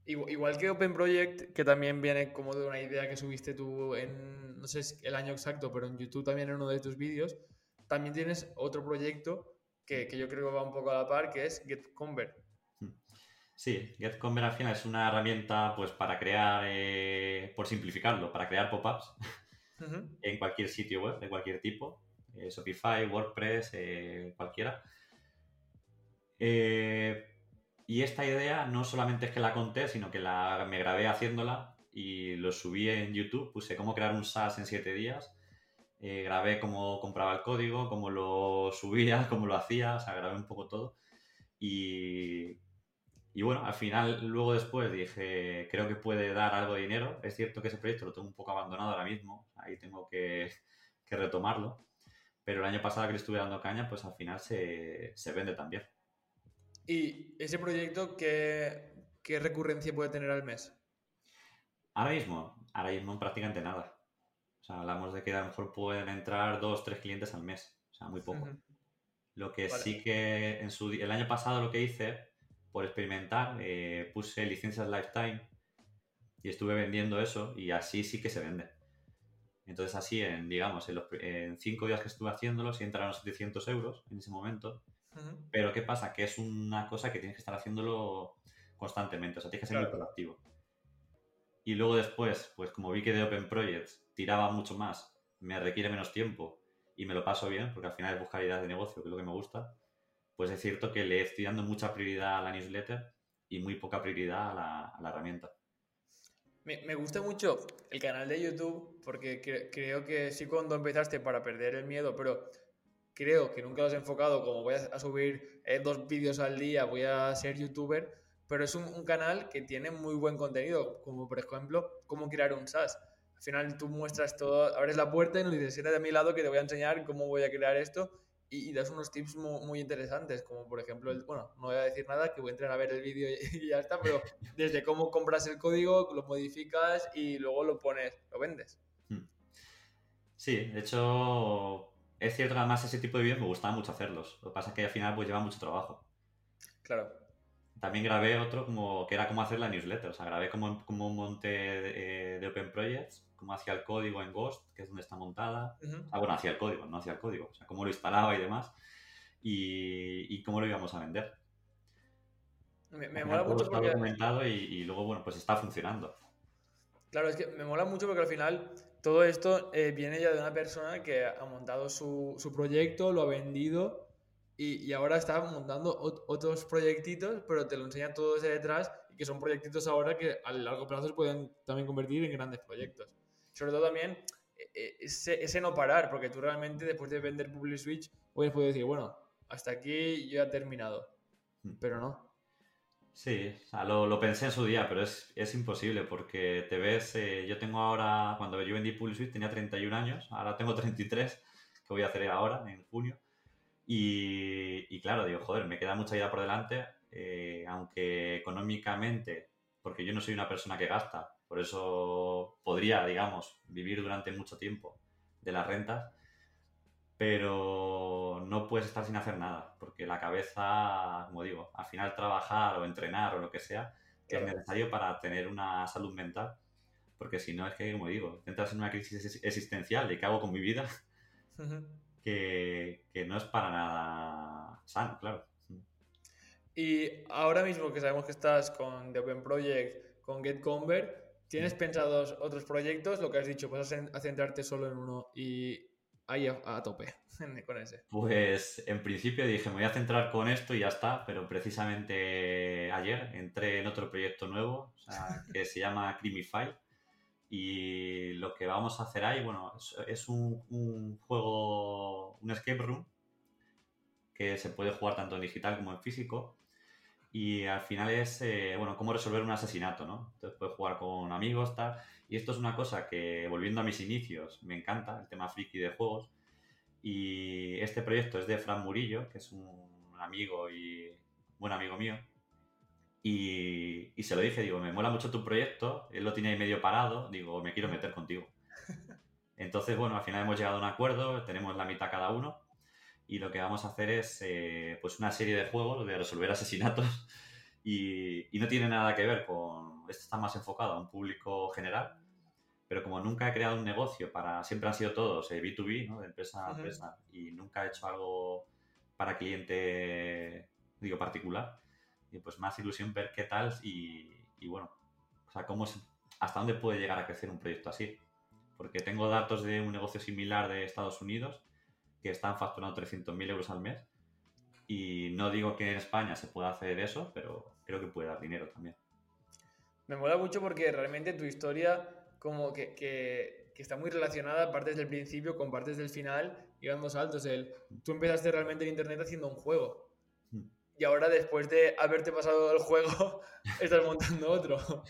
Igual que Open Project, que también viene como de una idea que subiste tú en, no sé el año exacto, pero en YouTube también en uno de tus vídeos, también tienes otro proyecto que, que yo creo que va un poco a la par, que es GetConvert. Sí, GetConvert al final es una herramienta pues para crear, eh, por simplificarlo, para crear pop-ups en cualquier sitio web de cualquier tipo, eh, Shopify, WordPress, eh, cualquiera. y esta idea no solamente es que la conté, sino que la, me grabé haciéndola y lo subí en YouTube, puse cómo crear un SaaS en 7 días. grabé cómo compraba el código, cómo lo subía, cómo lo hacía, o sea, grabé un poco todo. Y y bueno, al final, luego después dije, creo que puede dar algo de dinero. Es cierto que ese proyecto lo tengo un poco abandonado ahora mismo, ahí tengo que, retomarlo. Pero el año pasado que le estuve dando caña, pues al final se, vende también. ¿Y ese proyecto qué, recurrencia puede tener al mes? Ahora mismo, ahora mismo prácticamente nada. O sea, hablamos de que a lo mejor pueden entrar dos, tres clientes al mes. O sea, muy poco. Lo que sí que en su, el año pasado lo que hice por experimentar, eh, puse licencias lifetime y estuve vendiendo eso y así sí que se vende. Entonces así, en, digamos, en, los, en cinco días que estuve haciéndolo, sí entraron 700 euros en ese momento Pero ¿qué pasa? Que es una cosa que tienes que estar haciéndolo constantemente, o sea, tienes que ser muy proactivo. Y luego después, pues como vi que de Open Projects tiraba mucho más, me requiere menos tiempo y me lo paso bien, porque al final es buscar ideas de negocio, que es lo que me gusta, pues es cierto que le estoy dando mucha prioridad a la newsletter y muy poca prioridad a la, herramienta. Me, gusta mucho el canal de YouTube porque creo que sí cuando empezaste para perder el miedo, pero creo que nunca lo has enfocado como voy a, subir eh, dos vídeos al día, voy a ser youtuber, pero es un, canal que tiene muy buen contenido, como por ejemplo cómo crear un SaaS. Al final tú muestras todo, abres la puerta y nos dices, siéntate a mi lado que te voy a enseñar cómo voy a crear esto y, das unos tips muy, interesantes, como por ejemplo, el, bueno, no voy a decir nada, que voy a entrar a ver el vídeo y, ya está, pero desde cómo compras el código, lo modificas y luego lo pones, lo vendes. Hmm. Sí, de hecho, es cierto que además ese tipo de vídeos me gustaba mucho hacerlos. Lo que pasa es que al final pues lleva mucho trabajo. Claro. También grabé otro como que era cómo hacer la newsletter. O sea, grabé como, como un monte de, de Open Projects cómo hacía el código en Ghost, que es donde está montada. Ah, bueno, hacía el código, no hacía el código. O sea, cómo lo instalaba y demás. Y, cómo lo íbamos a vender. Me, mola mucho está documentado y, luego, bueno, pues está funcionando. Claro, es que me mola mucho porque al final todo esto eh, viene ya de una persona que ha montado su, su proyecto, lo ha vendido y, y, ahora está montando otros proyectitos, pero te lo enseña todo desde detrás y que son proyectitos ahora que a largo plazo se pueden también convertir en grandes proyectos sobre todo también e, e, ese, no parar, porque tú realmente después de vender Public Switch puedes decir, bueno, hasta aquí yo he terminado, hmm. pero no. Sí, lo, pensé en su día, pero es, imposible porque te ves, eh, yo tengo ahora, cuando yo vendí Public Switch tenía 31 años, ahora tengo 33, que voy a hacer ahora, en junio, y, claro, digo, joder, me queda mucha vida por delante, eh, aunque económicamente, porque yo no soy una persona que gasta, por eso podría, digamos, vivir durante mucho tiempo de las rentas, pero no puedes estar sin hacer nada, porque la cabeza, como digo, al final trabajar o entrenar o lo que sea, es necesario para tener una salud mental, porque si no es que, como digo, entras en una crisis existencial de qué hago con mi vida, que, que no es para nada sano, claro. Y ahora mismo que sabemos que estás con The Open Project, con GetConvert, ¿Tienes pensados otros proyectos? Lo que has dicho, pues a centrarte solo en uno y ahí a, tope con ese. Pues en principio dije, me voy a centrar con esto y ya está, pero precisamente ayer entré en otro proyecto nuevo que se llama Crimify y lo que vamos a hacer ahí, bueno, es, un, juego, un escape room que se puede jugar tanto en digital como en físico y al final es, eh, bueno, cómo resolver un asesinato, ¿no? Entonces puedes jugar con amigos, tal. Y esto es una cosa que, volviendo a mis inicios, me encanta, el tema friki de juegos. Y este proyecto es de Fran Murillo, que es un amigo y buen amigo mío. Y, y se lo dije, digo, me mola mucho tu proyecto, él lo tiene ahí medio parado, digo, me quiero meter contigo. Entonces, bueno, al final hemos llegado a un acuerdo, tenemos la mitad cada uno y lo que vamos a hacer es eh, pues una serie de juegos de resolver asesinatos y, no tiene nada que ver con, esto está más enfocado a un público general, pero como nunca he creado un negocio para, siempre han sido todos B2B, eh, ¿no? de empresa a empresa, y nunca he hecho algo para cliente, digo, particular, y pues más ilusión ver qué tal y, bueno, o sea, cómo hasta dónde puede llegar a crecer un proyecto así. Porque tengo datos de un negocio similar de Estados Unidos que están facturando 300.000 euros al mes. Y no digo que en España se pueda hacer eso, pero creo que puede dar dinero también. Me mola mucho porque realmente tu historia como que, que, que está muy relacionada partes del principio con partes del final y vamos saltos. El, tú empezaste realmente en Internet haciendo un juego. Y ahora después de haberte pasado el juego, estás montando otro.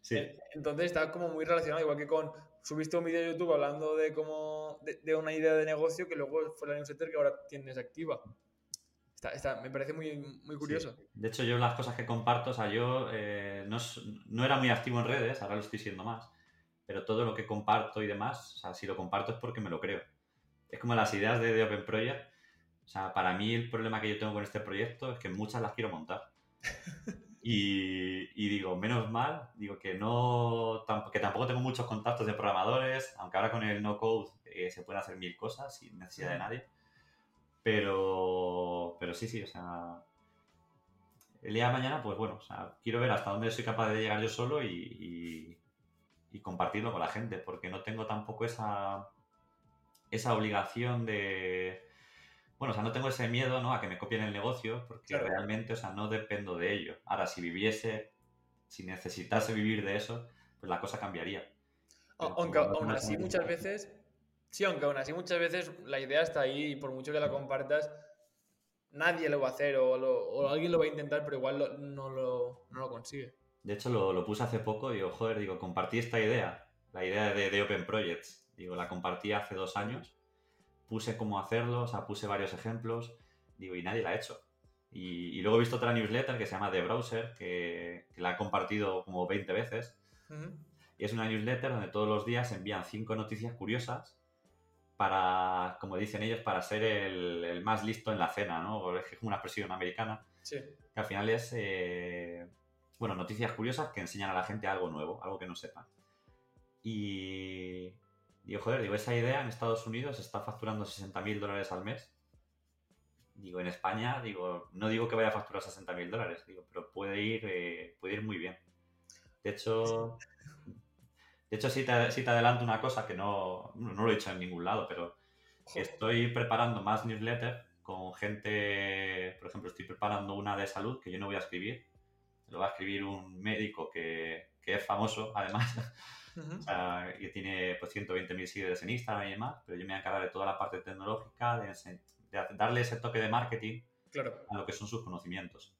Sí. Entonces está como muy relacionado, igual que con subiste un vídeo de YouTube hablando de cómo de, una idea de negocio que luego fue la newsletter que ahora tienes activa. Está, me parece muy, muy curioso. De hecho, yo las cosas que comparto, o sea, yo eh, no, no, era muy activo en redes, ahora lo estoy siendo más, pero todo lo que comparto y demás, o sea, si lo comparto es porque me lo creo. Es como las ideas de, de Open Project. O sea, para mí el problema que yo tengo con este proyecto es que muchas las quiero montar. Y, digo, menos mal, digo que no que tampoco tengo muchos contactos de programadores, aunque ahora con el no code eh, se pueden hacer mil cosas sin necesidad de nadie. Pero, pero sí, sí, o sea, el día de mañana, pues bueno, o sea, quiero ver hasta dónde soy capaz de llegar yo solo y, compartirlo con la gente, porque no tengo tampoco esa, esa obligación de... Bueno, o sea, no tengo ese miedo ¿no? a que me copien el negocio, porque realmente, o sea, no dependo de ello. Ahora, si viviese, si necesitase vivir de eso, pues la cosa cambiaría. Aunque aún así muchas veces, sí, aunque aún así muchas veces la idea está ahí y por mucho que la compartas, nadie lo va a hacer o, alguien lo va a intentar, pero igual no, lo, no, lo, consigue. De hecho, lo, lo, puse hace poco, digo, joder, digo, compartí esta idea, la idea de, de, Open Projects, digo, la compartí hace dos años, puse cómo hacerlo, o sea, puse varios ejemplos, digo, y nadie la ha hecho. Y, luego he visto otra newsletter que se llama The Browser, que, la ha compartido como 20 veces. Y es una newsletter donde todos los días envían cinco noticias curiosas para, como dicen ellos, para ser el, más listo en la cena, ¿no? Es como una expresión americana. Sí. Que al final es, eh, bueno, noticias curiosas que enseñan a la gente algo nuevo, algo que no sepan. Y digo, joder, digo, esa idea en Estados Unidos está facturando 60 mil dólares al mes. Digo, en España, digo, no digo que vaya a facturar 60 mil dólares, digo, pero puede ir, eh, puede ir muy bien. De hecho, de hecho, sí te, adelanto una cosa que no, no, lo he dicho en ningún lado, pero estoy preparando más newsletters con gente, por ejemplo, estoy preparando una de salud que yo no voy a escribir, lo va a escribir un médico que, que es famoso, además, o sea, y tiene pues, 120.000 seguidores en Instagram y demás, pero yo me voy a encargar de toda la parte tecnológica, de, darle ese toque de marketing a lo que son sus conocimientos.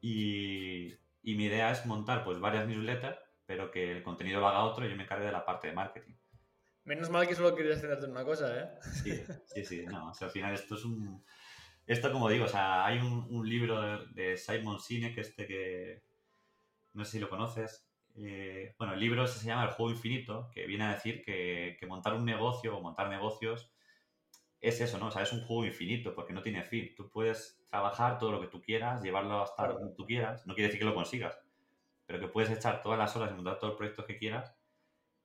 Y, y mi idea es montar pues varias newsletters pero que el contenido lo haga otro y yo me encargue de la parte de marketing. Menos mal que solo querías centrarte en una cosa, ¿eh? Sí, sí, sí, no, o sea, al final esto es un... Esto, como digo, o sea, hay un, libro de, Simon Sinek, este que... No sé si lo conoces. Eh, bueno, el libro se llama El juego infinito, que viene a decir que, que montar un negocio o montar negocios es eso, ¿no? O sea, es un juego infinito porque no tiene fin. Tú puedes trabajar todo lo que tú quieras, llevarlo hasta donde tú quieras. No quiere decir que lo consigas, pero que puedes echar todas las horas y montar todos los proyectos que quieras,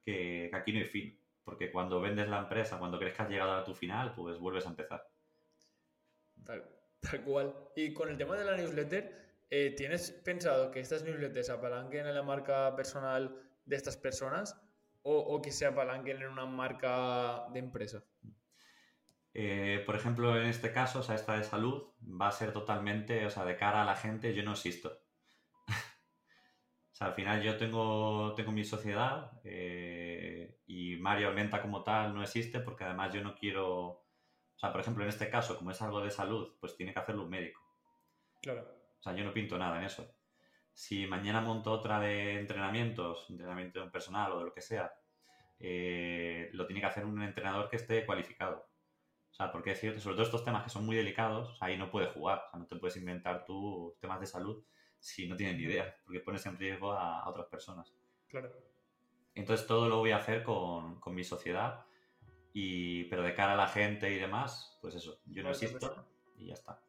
que, aquí no hay fin. Porque cuando vendes la empresa, cuando crees que has llegado a tu final, pues vuelves a empezar. Tal, cual. Y con el tema de la newsletter, eh, ¿tienes pensado que estas newsletters apalanquen en la marca personal de estas personas o, que se apalanquen en una marca de empresa? Eh, por ejemplo, en este caso, o sea, esta de salud va a ser totalmente, o sea, de cara a la gente, yo no existo. O sea, al final yo tengo, tengo mi sociedad eh, y Mario Almenta como tal no existe porque además yo no quiero... O sea, por ejemplo, en este caso, como es algo de salud, pues tiene que hacerlo un médico. Claro. Sea, yo no pinto nada en eso. Si mañana monto otra de entrenamientos, entrenamiento personal o de lo que sea, eh, lo tiene que hacer un entrenador que esté cualificado. O sea, porque es cierto, sobre todo estos temas que son muy delicados, ahí no puedes jugar. O sea, no te puedes inventar tú temas de salud si no tienen ni idea, porque pones en riesgo a, otras personas. Claro. Entonces todo lo voy a hacer con, con, mi sociedad, y, pero de cara a la gente y demás, pues eso, yo no existo y ya está.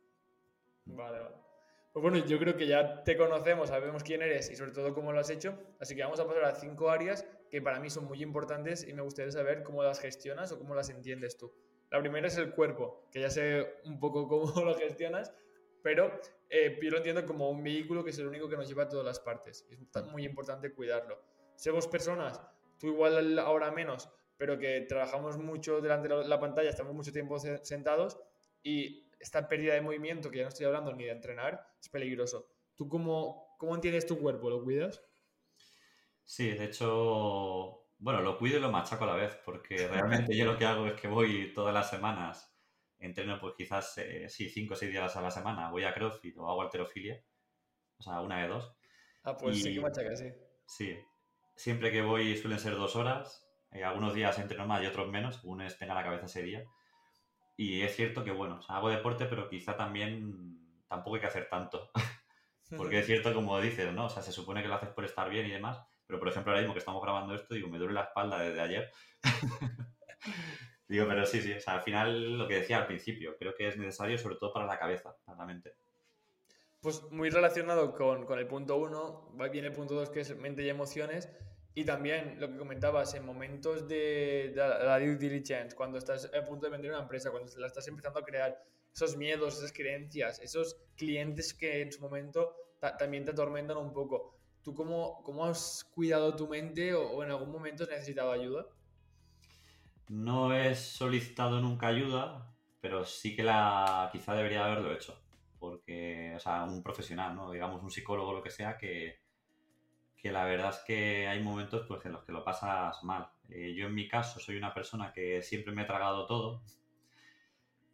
Vale, vale. Pues bueno, yo creo que ya te conocemos, sabemos quién eres y sobre todo cómo lo has hecho, así que vamos a pasar a cinco áreas que para mí son muy importantes y me gustaría saber cómo las gestionas o cómo las entiendes tú. La primera es el cuerpo, que ya sé un poco cómo lo gestionas, pero eh, yo lo entiendo como un vehículo que es el único que nos lleva a todas las partes. Es muy importante cuidarlo. Somos personas, tú igual ahora menos, pero que trabajamos mucho delante de la pantalla, estamos mucho tiempo sentados y esta pérdida de movimiento, que ya no estoy hablando ni de entrenar, es peligroso. ¿Tú cómo, cómo entiendes tu cuerpo? ¿Lo cuidas? Sí, de hecho, bueno, lo cuido y lo machaco a la vez, porque realmente yo lo que hago es que voy todas las semanas entreno pues quizás, eh, sí, 5 o 6 días a la semana, voy a CrossFit o hago alterofilia, o sea, una de dos. Ah, pues sí que machaca, sí. Sí, siempre que voy suelen ser dos horas, eh, algunos días entreno más y otros menos, según tenga la cabeza ese día. Y es cierto que, bueno, hago deporte, pero quizá también tampoco hay que hacer tanto. Porque es cierto, como dices, ¿no? O sea, se supone que lo haces por estar bien y demás, pero por ejemplo, ahora mismo que estamos grabando esto, digo, me duele la espalda desde ayer. Digo, pero sí, sí, o sea, al final lo que decía al principio, creo que es necesario sobre todo para la cabeza, para la mente. Pues muy relacionado con, con el punto uno, viene el punto dos que es mente y emociones, y también lo que comentabas, en momentos de, la due diligence, cuando estás a punto de vender una empresa, cuando la estás empezando a crear, esos miedos, esas creencias, esos clientes que en su momento también te atormentan un poco. ¿Tú cómo, cómo has cuidado tu mente o, en algún momento has necesitado ayuda? No he solicitado nunca ayuda, pero sí que la quizá debería haberlo hecho. Porque, o sea, un profesional, ¿no? Digamos, un psicólogo o lo que sea, que, que la verdad es que hay momentos pues, en los que lo pasas mal. Eh, yo en mi caso soy una persona que siempre me he tragado todo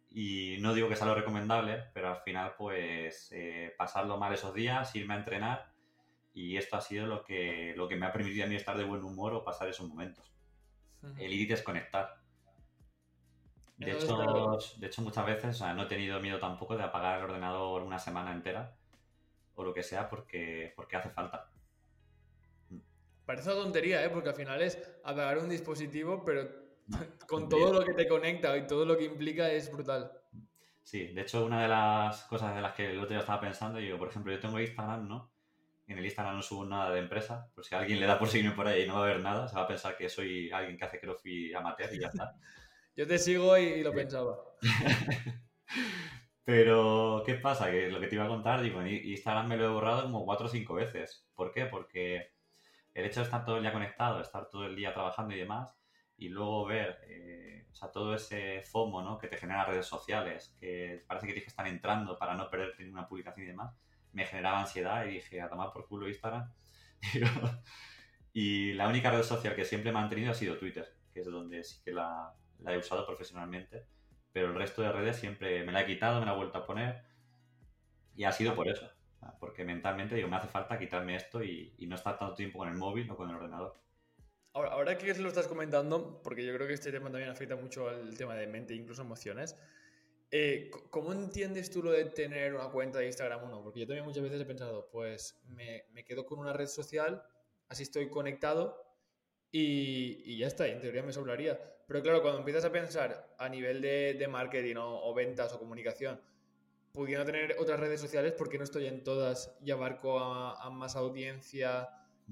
y no digo que sea lo recomendable, pero al final pues eh, pasarlo mal esos días, irme a entrenar y esto ha sido lo que, lo que me ha permitido a mí estar de buen humor o pasar esos momentos. El ir y desconectar. De hecho, de hecho, muchas veces no he tenido miedo tampoco de apagar el ordenador una semana entera o lo que sea porque, porque hace falta. Parece una tontería, ¿eh? porque al final es apagar un dispositivo, pero con todo lo que te conecta y todo lo que implica es brutal. Sí, de hecho, una de las cosas de las que el otro día estaba pensando, yo, por ejemplo, yo tengo Instagram, ¿no? En el Instagram no subo nada de empresa, por si alguien le da por seguirme por ahí y no va a ver nada, se va a pensar que soy alguien que hace crossfit amateur y ya está. yo te sigo y, lo pensaba. Pero, ¿qué pasa? Que lo que te iba a contar, digo, en Instagram me lo he borrado como cuatro o cinco veces. ¿Por qué? Porque el hecho de estar todo el día conectado, estar todo el día trabajando y demás, y luego ver eh, o sea, todo ese FOMO ¿no? que te genera redes sociales, que parece que tienes que estar entrando para no perderte ninguna publicación y demás, me generaba ansiedad y dije, a tomar por culo Instagram. y la única red social que siempre he mantenido ha sido Twitter, que es donde sí que la, la he usado profesionalmente, pero el resto de redes siempre me la he quitado, me la he vuelto a poner y ha sido por eso. Porque mentalmente digo, me hace falta quitarme esto y, no estar tanto tiempo con el móvil o con el ordenador. Ahora, ahora que lo estás comentando, porque yo creo que este tema también afecta mucho al tema de mente, incluso emociones, eh, ¿cómo entiendes tú lo de tener una cuenta de Instagram o no? Porque yo también muchas veces he pensado, pues me, me quedo con una red social, así estoy conectado y, y, ya está, en teoría me sobraría. Pero claro, cuando empiezas a pensar a nivel de, de marketing o, ventas o comunicación, pudiendo tener otras redes sociales, ¿por qué no estoy en todas y abarco a, más audiencia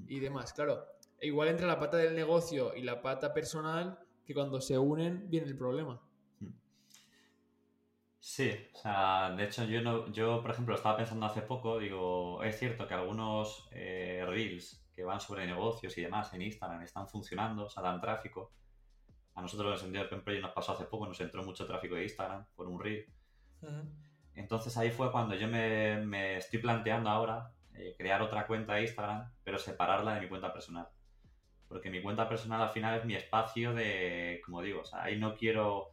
y demás? Claro, igual entre la pata del negocio y la pata personal, que cuando se unen viene el problema. Sí, o sea, de hecho yo, no, yo por ejemplo, estaba pensando hace poco, digo, es cierto que algunos eh, reels que van sobre negocios y demás en Instagram están funcionando, o sea, dan tráfico. A nosotros en Open Project nos pasó hace poco, nos entró mucho tráfico de Instagram por un reel. Entonces ahí fue cuando yo me, estoy planteando ahora eh, crear otra cuenta de Instagram, pero separarla de mi cuenta personal. Porque mi cuenta personal al final es mi espacio de, como digo, ahí no quiero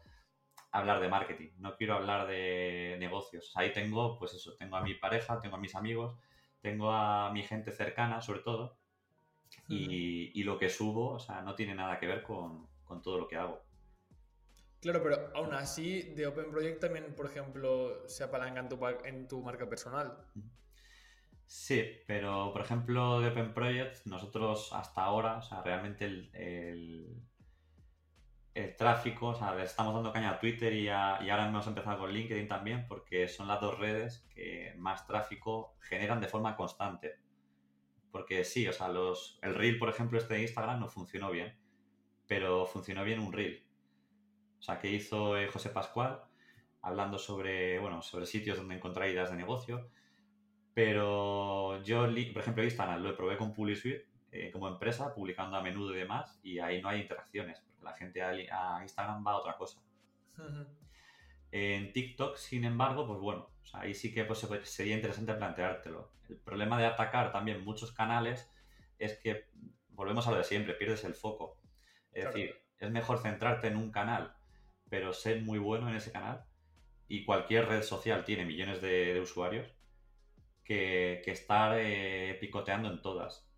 hablar de marketing, no quiero hablar de negocios. ahí tengo, pues eso, tengo a mi pareja, tengo a mis amigos, tengo a mi gente cercana, sobre todo, y, lo que subo, o sea, no tiene nada que ver con todo lo que hago. Claro, pero aún así, de Open Project también, por ejemplo, se apalanca en tu, marca personal. Sí, pero por ejemplo, de Open Project, nosotros hasta ahora, o sea, realmente el, tráfico, o sea, le estamos dando caña a Twitter y, ahora hemos empezado con LinkedIn también, porque son las dos redes que más tráfico generan de forma constante. Porque sí, o sea, los, el reel, por ejemplo, este de Instagram no funcionó bien, pero funcionó bien un reel o sea, que hizo eh, José Pascual, hablando sobre, bueno, sobre sitios donde encontrar ideas de negocio. Pero yo, por ejemplo, Instagram lo probé con PubliSuite eh, como empresa, publicando a menudo y demás, y ahí no hay interacciones, porque la gente a, Instagram va a otra cosa. En TikTok, sin embargo, pues bueno, ahí sí que pues, sería interesante planteártelo. El problema de atacar también muchos canales es que, volvemos a lo de siempre, pierdes el foco. Es decir, es mejor centrarte en un canal pero ser muy bueno en ese canal. Y cualquier red social tiene millones de, usuarios que, estar eh, picoteando en todas.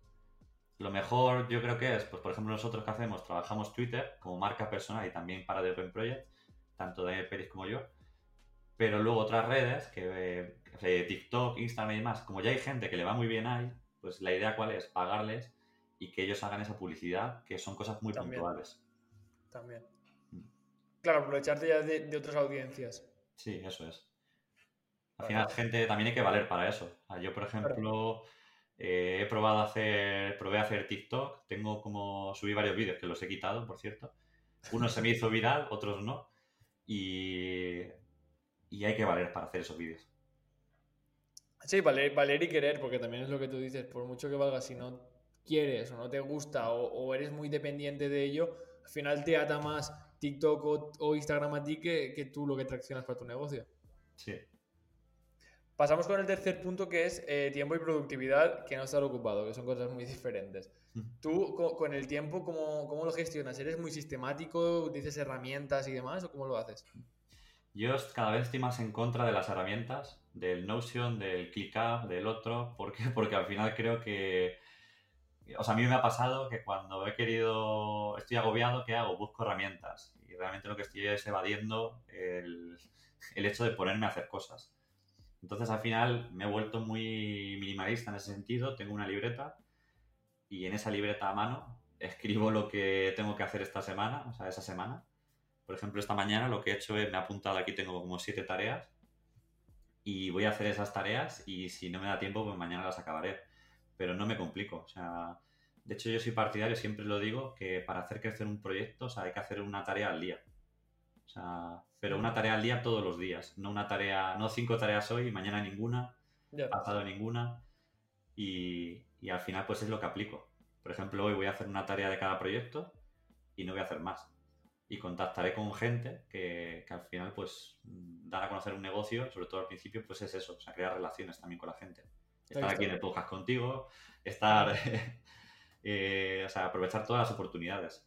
Lo mejor yo creo que es, pues por ejemplo nosotros que hacemos, trabajamos Twitter como marca personal y también para The Open Project, tanto Daniel Pérez como yo, pero luego otras redes, que eh, TikTok, Instagram y demás, como ya hay gente que le va muy bien ahí, pues la idea cuál es, pagarles y que ellos hagan esa publicidad, que son cosas muy puntuales. También. Claro, aprovecharte ya de, otras audiencias. Sí, eso es. Al final, gente también hay que valer para eso. Yo, por ejemplo, eh, he probado a hacer, probé a hacer TikTok. Tengo como, subí varios vídeos que los he quitado, por cierto. Uno se me hizo viral, otros no. Y, y hay que valer para hacer esos vídeos. Sí, valer, valer y querer, porque también es lo que tú dices, por mucho que valga, si no quieres o no te gusta o, eres muy dependiente de ello, al final te ata más TikTok o, Instagram a ti que, que, tú lo que traccionas para tu negocio. Sí. Pasamos con el tercer punto que es eh, tiempo y productividad, que no estar ocupado, que son cosas muy diferentes. Tú con, el tiempo, ¿cómo, ¿cómo, lo gestionas? ¿Eres muy sistemático? ¿Utilizas herramientas y demás? ¿O cómo lo haces? Yo cada vez estoy más en contra de las herramientas, del Notion, del ClickUp, del otro, ¿por qué? Porque al final creo que o sea, a mí me ha pasado que cuando he querido, estoy agobiado, ¿qué hago? Busco herramientas. Y realmente lo que estoy es evadiendo el, el hecho de ponerme a hacer cosas. Entonces al final me he vuelto muy minimalista en ese sentido. Tengo una libreta y en esa libreta a mano escribo lo que tengo que hacer esta semana, o sea, esa semana. Por ejemplo, esta mañana lo que he hecho es, me he apuntado aquí, tengo como siete tareas y voy a hacer esas tareas y si no me da tiempo, pues mañana las acabaré pero no me complico. O sea, de hecho yo soy partidario, siempre lo digo, que para hacer crecer un proyecto, o sea, hay que hacer una tarea al día. O sea, pero una tarea al día todos los días, no una tarea, no cinco tareas hoy, mañana ninguna, pasado ninguna, y, y, al final pues es lo que aplico. Por ejemplo, hoy voy a hacer una tarea de cada proyecto y no voy a hacer más. Y contactaré con gente que, que al final pues dar a conocer un negocio, sobre todo al principio, pues es eso, o sea, crear relaciones también con la gente estar aquí en el podcast contigo, estar, eh, o sea, aprovechar todas las oportunidades.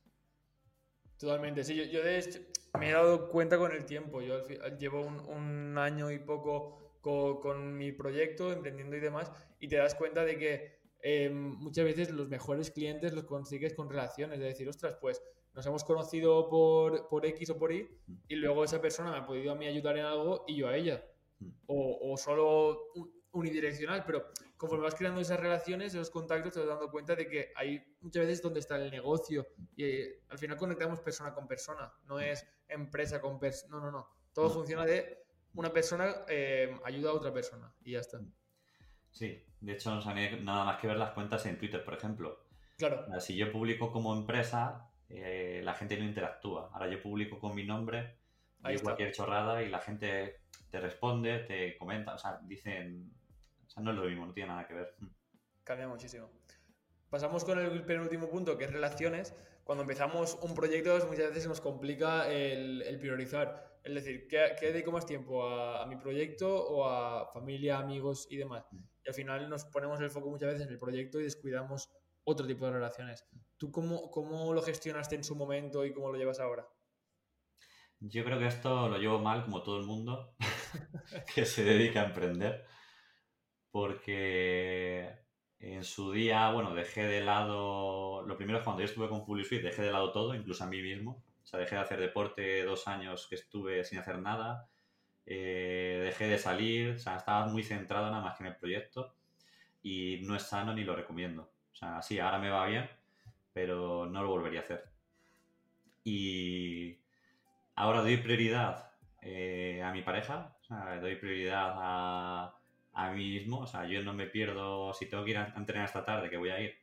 Totalmente, sí, yo, de hecho me he dado cuenta con el tiempo, yo llevo un, año y poco con, mi proyecto, emprendiendo y demás, y te das cuenta de que em, muchas veces los mejores clientes los consigues con relaciones, de decir, ostras, pues nos hemos conocido por, por X o por Y, mm. y luego esa persona me ha podido a mí ayudar en algo y yo a ella. Mm. O, o solo unidireccional, pero conforme vas creando esas relaciones, esos contactos, te vas dando cuenta de que hay muchas veces donde está el negocio y eh, al final conectamos persona con persona, no es empresa con persona, no, no, no. Todo funciona de una persona eh, ayuda a otra persona y ya está. Sí, de hecho no hay nada más que ver las cuentas en Twitter, por ejemplo. Claro. Si yo publico como empresa, eh, la gente no interactúa. Ahora yo publico con mi nombre, hay cualquier chorrada y la gente te responde, te comenta, o sea, dicen, no es lo mismo, no tiene nada que ver. Cambia muchísimo. Pasamos con el penúltimo punto, que es relaciones. Cuando empezamos un proyecto muchas veces nos complica el, priorizar. Es decir, ¿qué, dedico más tiempo? A, mi proyecto o a familia, amigos y demás? Mm. Y al final nos ponemos el foco muchas veces en el proyecto y descuidamos otro tipo de relaciones. ¿Tú cómo, cómo lo gestionaste en su momento y cómo lo llevas ahora? Yo creo que esto lo llevo mal como todo el mundo que se dedica a emprender porque en su día, bueno, dejé de lado, lo primero es cuando yo estuve con PubliSuite, dejé de lado todo, incluso a mí mismo. O sea, dejé de hacer deporte dos años que estuve sin hacer nada, eh, dejé de salir, o sea, estaba muy centrado nada más que en el proyecto y no es sano ni lo recomiendo. O sea, sí, ahora me va bien, pero no lo volvería a hacer. Y ahora doy prioridad eh, a mi pareja, o sea, doy prioridad a a mí mismo. O sea, yo no me pierdo, si tengo que ir a entrenar esta tarde, que voy a ir,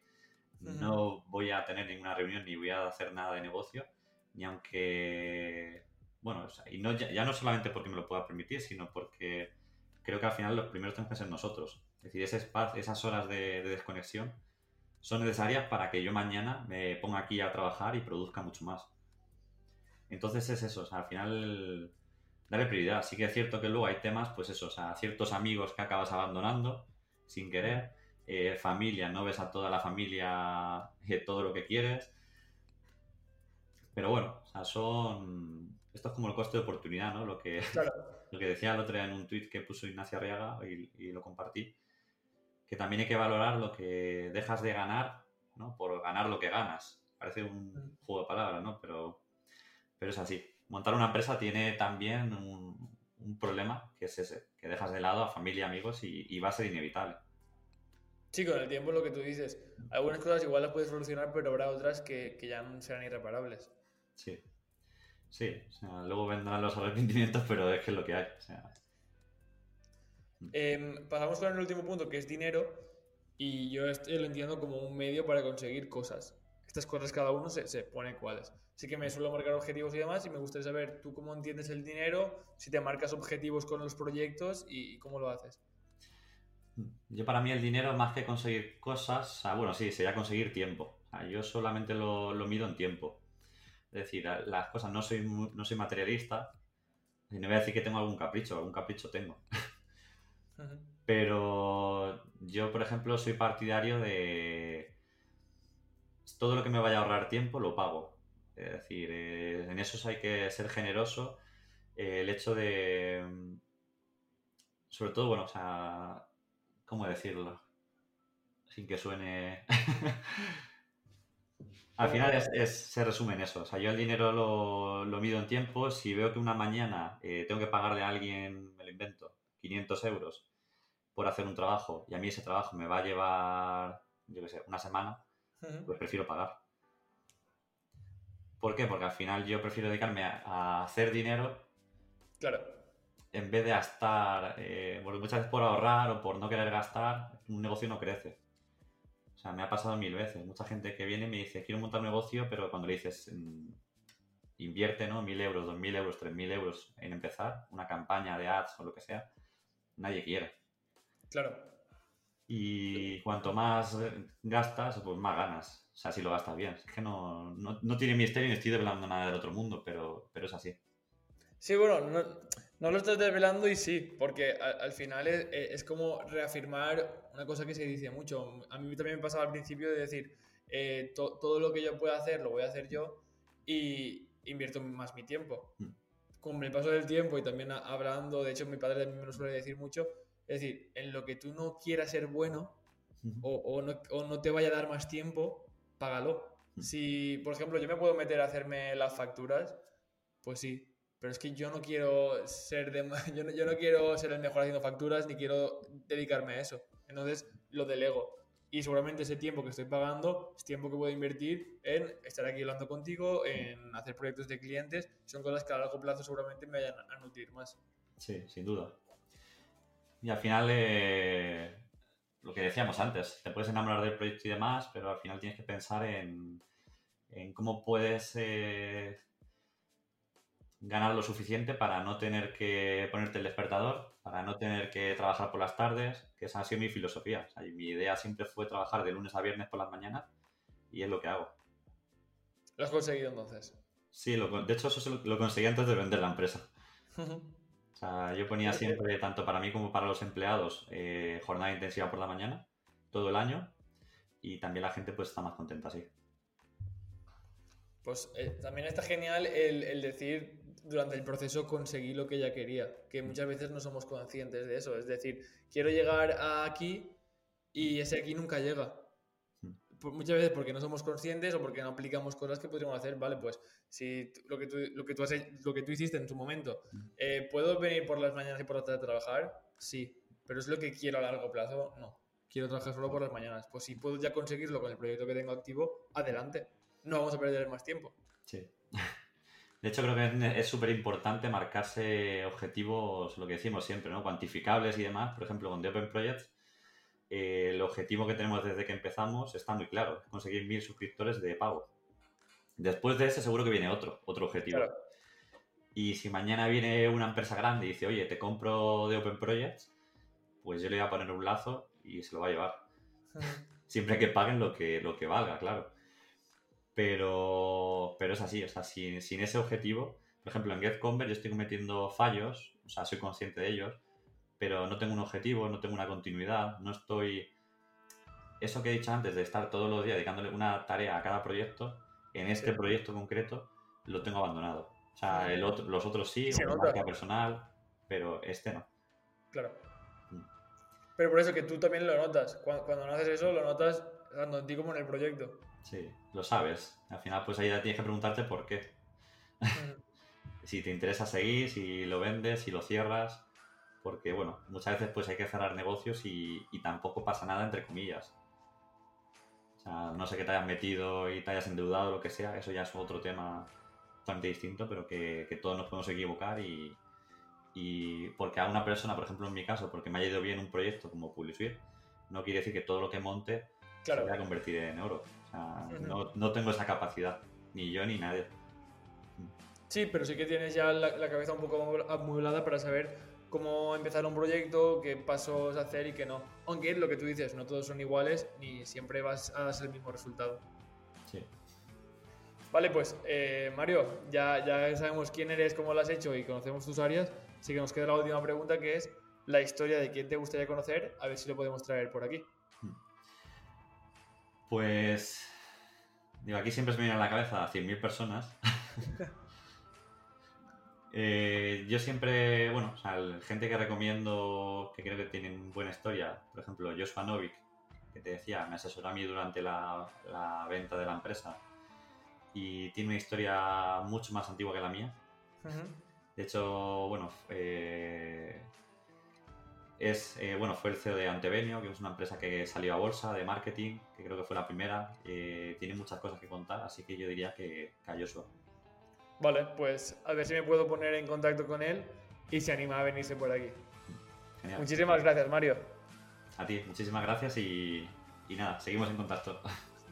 no voy a tener ninguna reunión ni voy a hacer nada de negocio, ni aunque, bueno, y no, ya, no solamente porque me lo pueda permitir, sino porque creo que al final los primeros tenemos que ser nosotros. Es decir, ese espacio, esas horas de, de desconexión son necesarias para que yo mañana me ponga aquí a trabajar y produzca mucho más. Entonces es eso, o sea, al final darle prioridad. Sí que es cierto que luego hay temas, pues eso, o sea, ciertos amigos que acabas abandonando sin querer, eh, familia, no ves a toda la familia eh, todo lo que quieres. Pero bueno, o sea, son. Esto es como el coste de oportunidad, ¿no? Lo que, lo que decía el otro día en un tweet que puso Ignacio Arriaga y, lo compartí. Que también hay que valorar lo que dejas de ganar, ¿no? Por ganar lo que ganas. Parece un mm. juego de palabras, ¿no? Pero, pero es así montar una empresa tiene también un, problema, que es ese, que dejas de lado a familia, amigos y, va a ser inevitable. Sí, con el tiempo lo que tú dices, algunas cosas igual las puedes solucionar, pero habrá otras que, ya no serán irreparables. Sí, sí, luego vendrán los arrepentimientos, pero es que es lo que hay. Em, pasamos con el último punto, que es dinero, y yo lo entiendo como un medio para conseguir cosas. Estas cosas cada uno se, se pone cuáles. Así que me suelo marcar objetivos y demás y me gustaría saber tú cómo entiendes el dinero, si te marcas objetivos con los proyectos y, cómo lo haces. Yo para mí el dinero más que conseguir cosas, bueno, sí, sería conseguir tiempo. yo solamente lo, lo mido en tiempo. Es decir, las cosas no soy, no soy materialista, y no voy a decir que tengo algún capricho, algún capricho tengo. Pero yo, por ejemplo, soy partidario de todo lo que me vaya a ahorrar tiempo lo pago. Es decir, eh, en eso hay que ser generoso. Eh, el hecho de, sobre todo, bueno, o sea, ¿cómo decirlo? Sin que suene... Al final se resume en eso. O sea, yo el dinero lo, mido en tiempo. Si veo que una mañana eh, tengo que pagarle a alguien, me lo invento, 500 euros por hacer un trabajo y a mí ese trabajo me va a llevar, yo qué sé, una semana, pues prefiero pagar. ¿Por qué? Porque al final yo prefiero dedicarme a, hacer dinero. Claro. En vez de gastar, eh, muchas veces por ahorrar o por no querer gastar, un negocio no crece. O sea, me ha pasado mil veces. Mucha gente que viene y me dice, quiero montar un negocio, pero cuando le dices, mm, invierte, ¿no? Mil euros, dos mil euros, tres mil euros en empezar, una campaña de ads o lo que sea, nadie quiere. Claro. Y cuanto más gastas, pues más ganas. O sea, si lo gastas bien. Es que no, tiene misterio ni estoy desvelando nada del otro mundo, pero, pero es así. Sí, bueno, no, lo estás desvelando y sí, porque al, final es, como reafirmar una cosa que se dice mucho. A mí también me pasaba al principio de decir, eh, todo lo que yo pueda hacer lo voy a hacer yo y invierto más mi tiempo. Mm. Con el paso del tiempo y también hablando, de hecho mi padre también me lo suele decir mucho, es decir, en lo que tú no quieras ser bueno o, no, te vaya a dar más tiempo, págalo. Si, por ejemplo, yo me puedo meter a hacerme las facturas, pues sí, pero es que yo no quiero ser de, yo yo no quiero ser el mejor haciendo facturas ni quiero dedicarme a eso. Entonces lo delego. Y seguramente ese tiempo que estoy pagando es tiempo que puedo invertir en estar aquí hablando contigo, en hacer proyectos de clientes. Son cosas que a largo plazo seguramente me vayan a nutrir más. Sí, sin duda. Y al final, eh, lo que decíamos antes, te puedes enamorar del proyecto y demás, pero al final tienes que pensar en, cómo puedes eh, ganar lo suficiente para no tener que ponerte el despertador, para no tener que trabajar por las tardes, que esa ha sido mi filosofía. mi idea siempre fue trabajar de lunes a viernes por las mañanas y es lo que hago. ¿Lo has conseguido entonces? Sí, de hecho eso lo conseguí antes de vender la empresa. Sea, yo ponía siempre, tanto para mí como para los empleados, eh, jornada intensiva por la mañana, todo el año, y también la gente pues está más contenta así. Pues eh, también está genial el, decir durante el proceso conseguí lo que ella quería, que muchas veces no somos conscientes de eso. Es decir, quiero llegar aquí y ese aquí nunca llega muchas veces porque no somos conscientes o porque no aplicamos cosas que podríamos hacer, vale, pues si lo que tú, lo que tú, has, lo que tú hiciste en tu momento, eh, ¿puedo venir por las mañanas y por la tarde a trabajar? Sí, pero es lo que quiero a largo plazo, no. Quiero trabajar solo por las mañanas. Pues si puedo ya conseguirlo con el proyecto que tengo activo, adelante. No vamos a perder más tiempo. Sí. De hecho, creo que es súper importante marcarse objetivos, lo que decimos siempre, ¿no? Cuantificables y demás. Por ejemplo, con The Open Projects, el objetivo que tenemos desde que empezamos está muy claro, conseguir mil suscriptores de pago. Después de ese seguro que viene otro, otro objetivo. Y si mañana viene una empresa grande y dice, oye, te compro de Open Projects, pues yo le voy a poner un lazo y se lo va a llevar. Siempre que paguen lo que, lo que valga, claro. Pero, pero es así, o sea, sin, sin ese objetivo, por ejemplo, en GetConvert yo estoy cometiendo fallos, o sea, soy consciente de ellos, pero no tengo un objetivo, no tengo una continuidad, no estoy... Eso que he dicho antes de estar todos los días dedicándole una tarea a cada proyecto, en este proyecto concreto lo tengo abandonado. O sea, el otro, los otros sí, una marca personal, pero este no. Claro. Mm. Pero por eso que tú también lo notas. Cuando, no haces eso, lo notas tanto en ti como en el proyecto. Sí, lo sabes. Al final, pues ahí ya tienes que preguntarte por qué. Mm. si te interesa seguir, si lo vendes, si lo cierras porque bueno, muchas veces pues hay que cerrar negocios y, tampoco pasa nada entre comillas. O sea, no sé que te hayas metido y te hayas endeudado o lo que sea, eso ya es otro tema totalmente distinto, pero que, todos nos podemos equivocar y, y, porque a una persona, por ejemplo en mi caso, porque me haya ido bien un proyecto como Publishware, no quiere decir que todo lo que monte se vaya a convertir en oro. O sea, no, no, tengo esa capacidad, ni yo ni nadie. Sí, pero sí que tienes ya la, la cabeza un poco amueblada para saber cómo empezar un proyecto, qué pasos hacer y qué no. Aunque lo que tú dices, no todos son iguales ni siempre vas a dar el mismo resultado. Sí. Vale, pues eh, Mario, ya, ya sabemos quién eres, cómo lo has hecho y conocemos tus áreas. Así que nos queda la última pregunta que es la historia de quién te gustaría conocer, a ver si lo podemos traer por aquí. Pues. Digo, aquí siempre se me viene a la cabeza 100.000 personas. Eh, yo siempre, bueno, o sea, gente que recomiendo que creo que tienen buena historia, por ejemplo, Joshua Novik, que te decía, me asesoró a mí durante la, venta de la empresa y tiene una historia mucho más antigua que la mía. De hecho, bueno, eh, es, eh, bueno, fue el CEO de Antevenio, que es una empresa que salió a bolsa de marketing, que creo que fue la primera. tiene muchas cosas que contar, así que yo diría que, que a Joshua. Vale, pues a ver si me puedo poner en contacto con él y se anima a venirse por aquí. Muchísimas gracias, Mario. A ti, muchísimas gracias y, y nada, seguimos en contacto.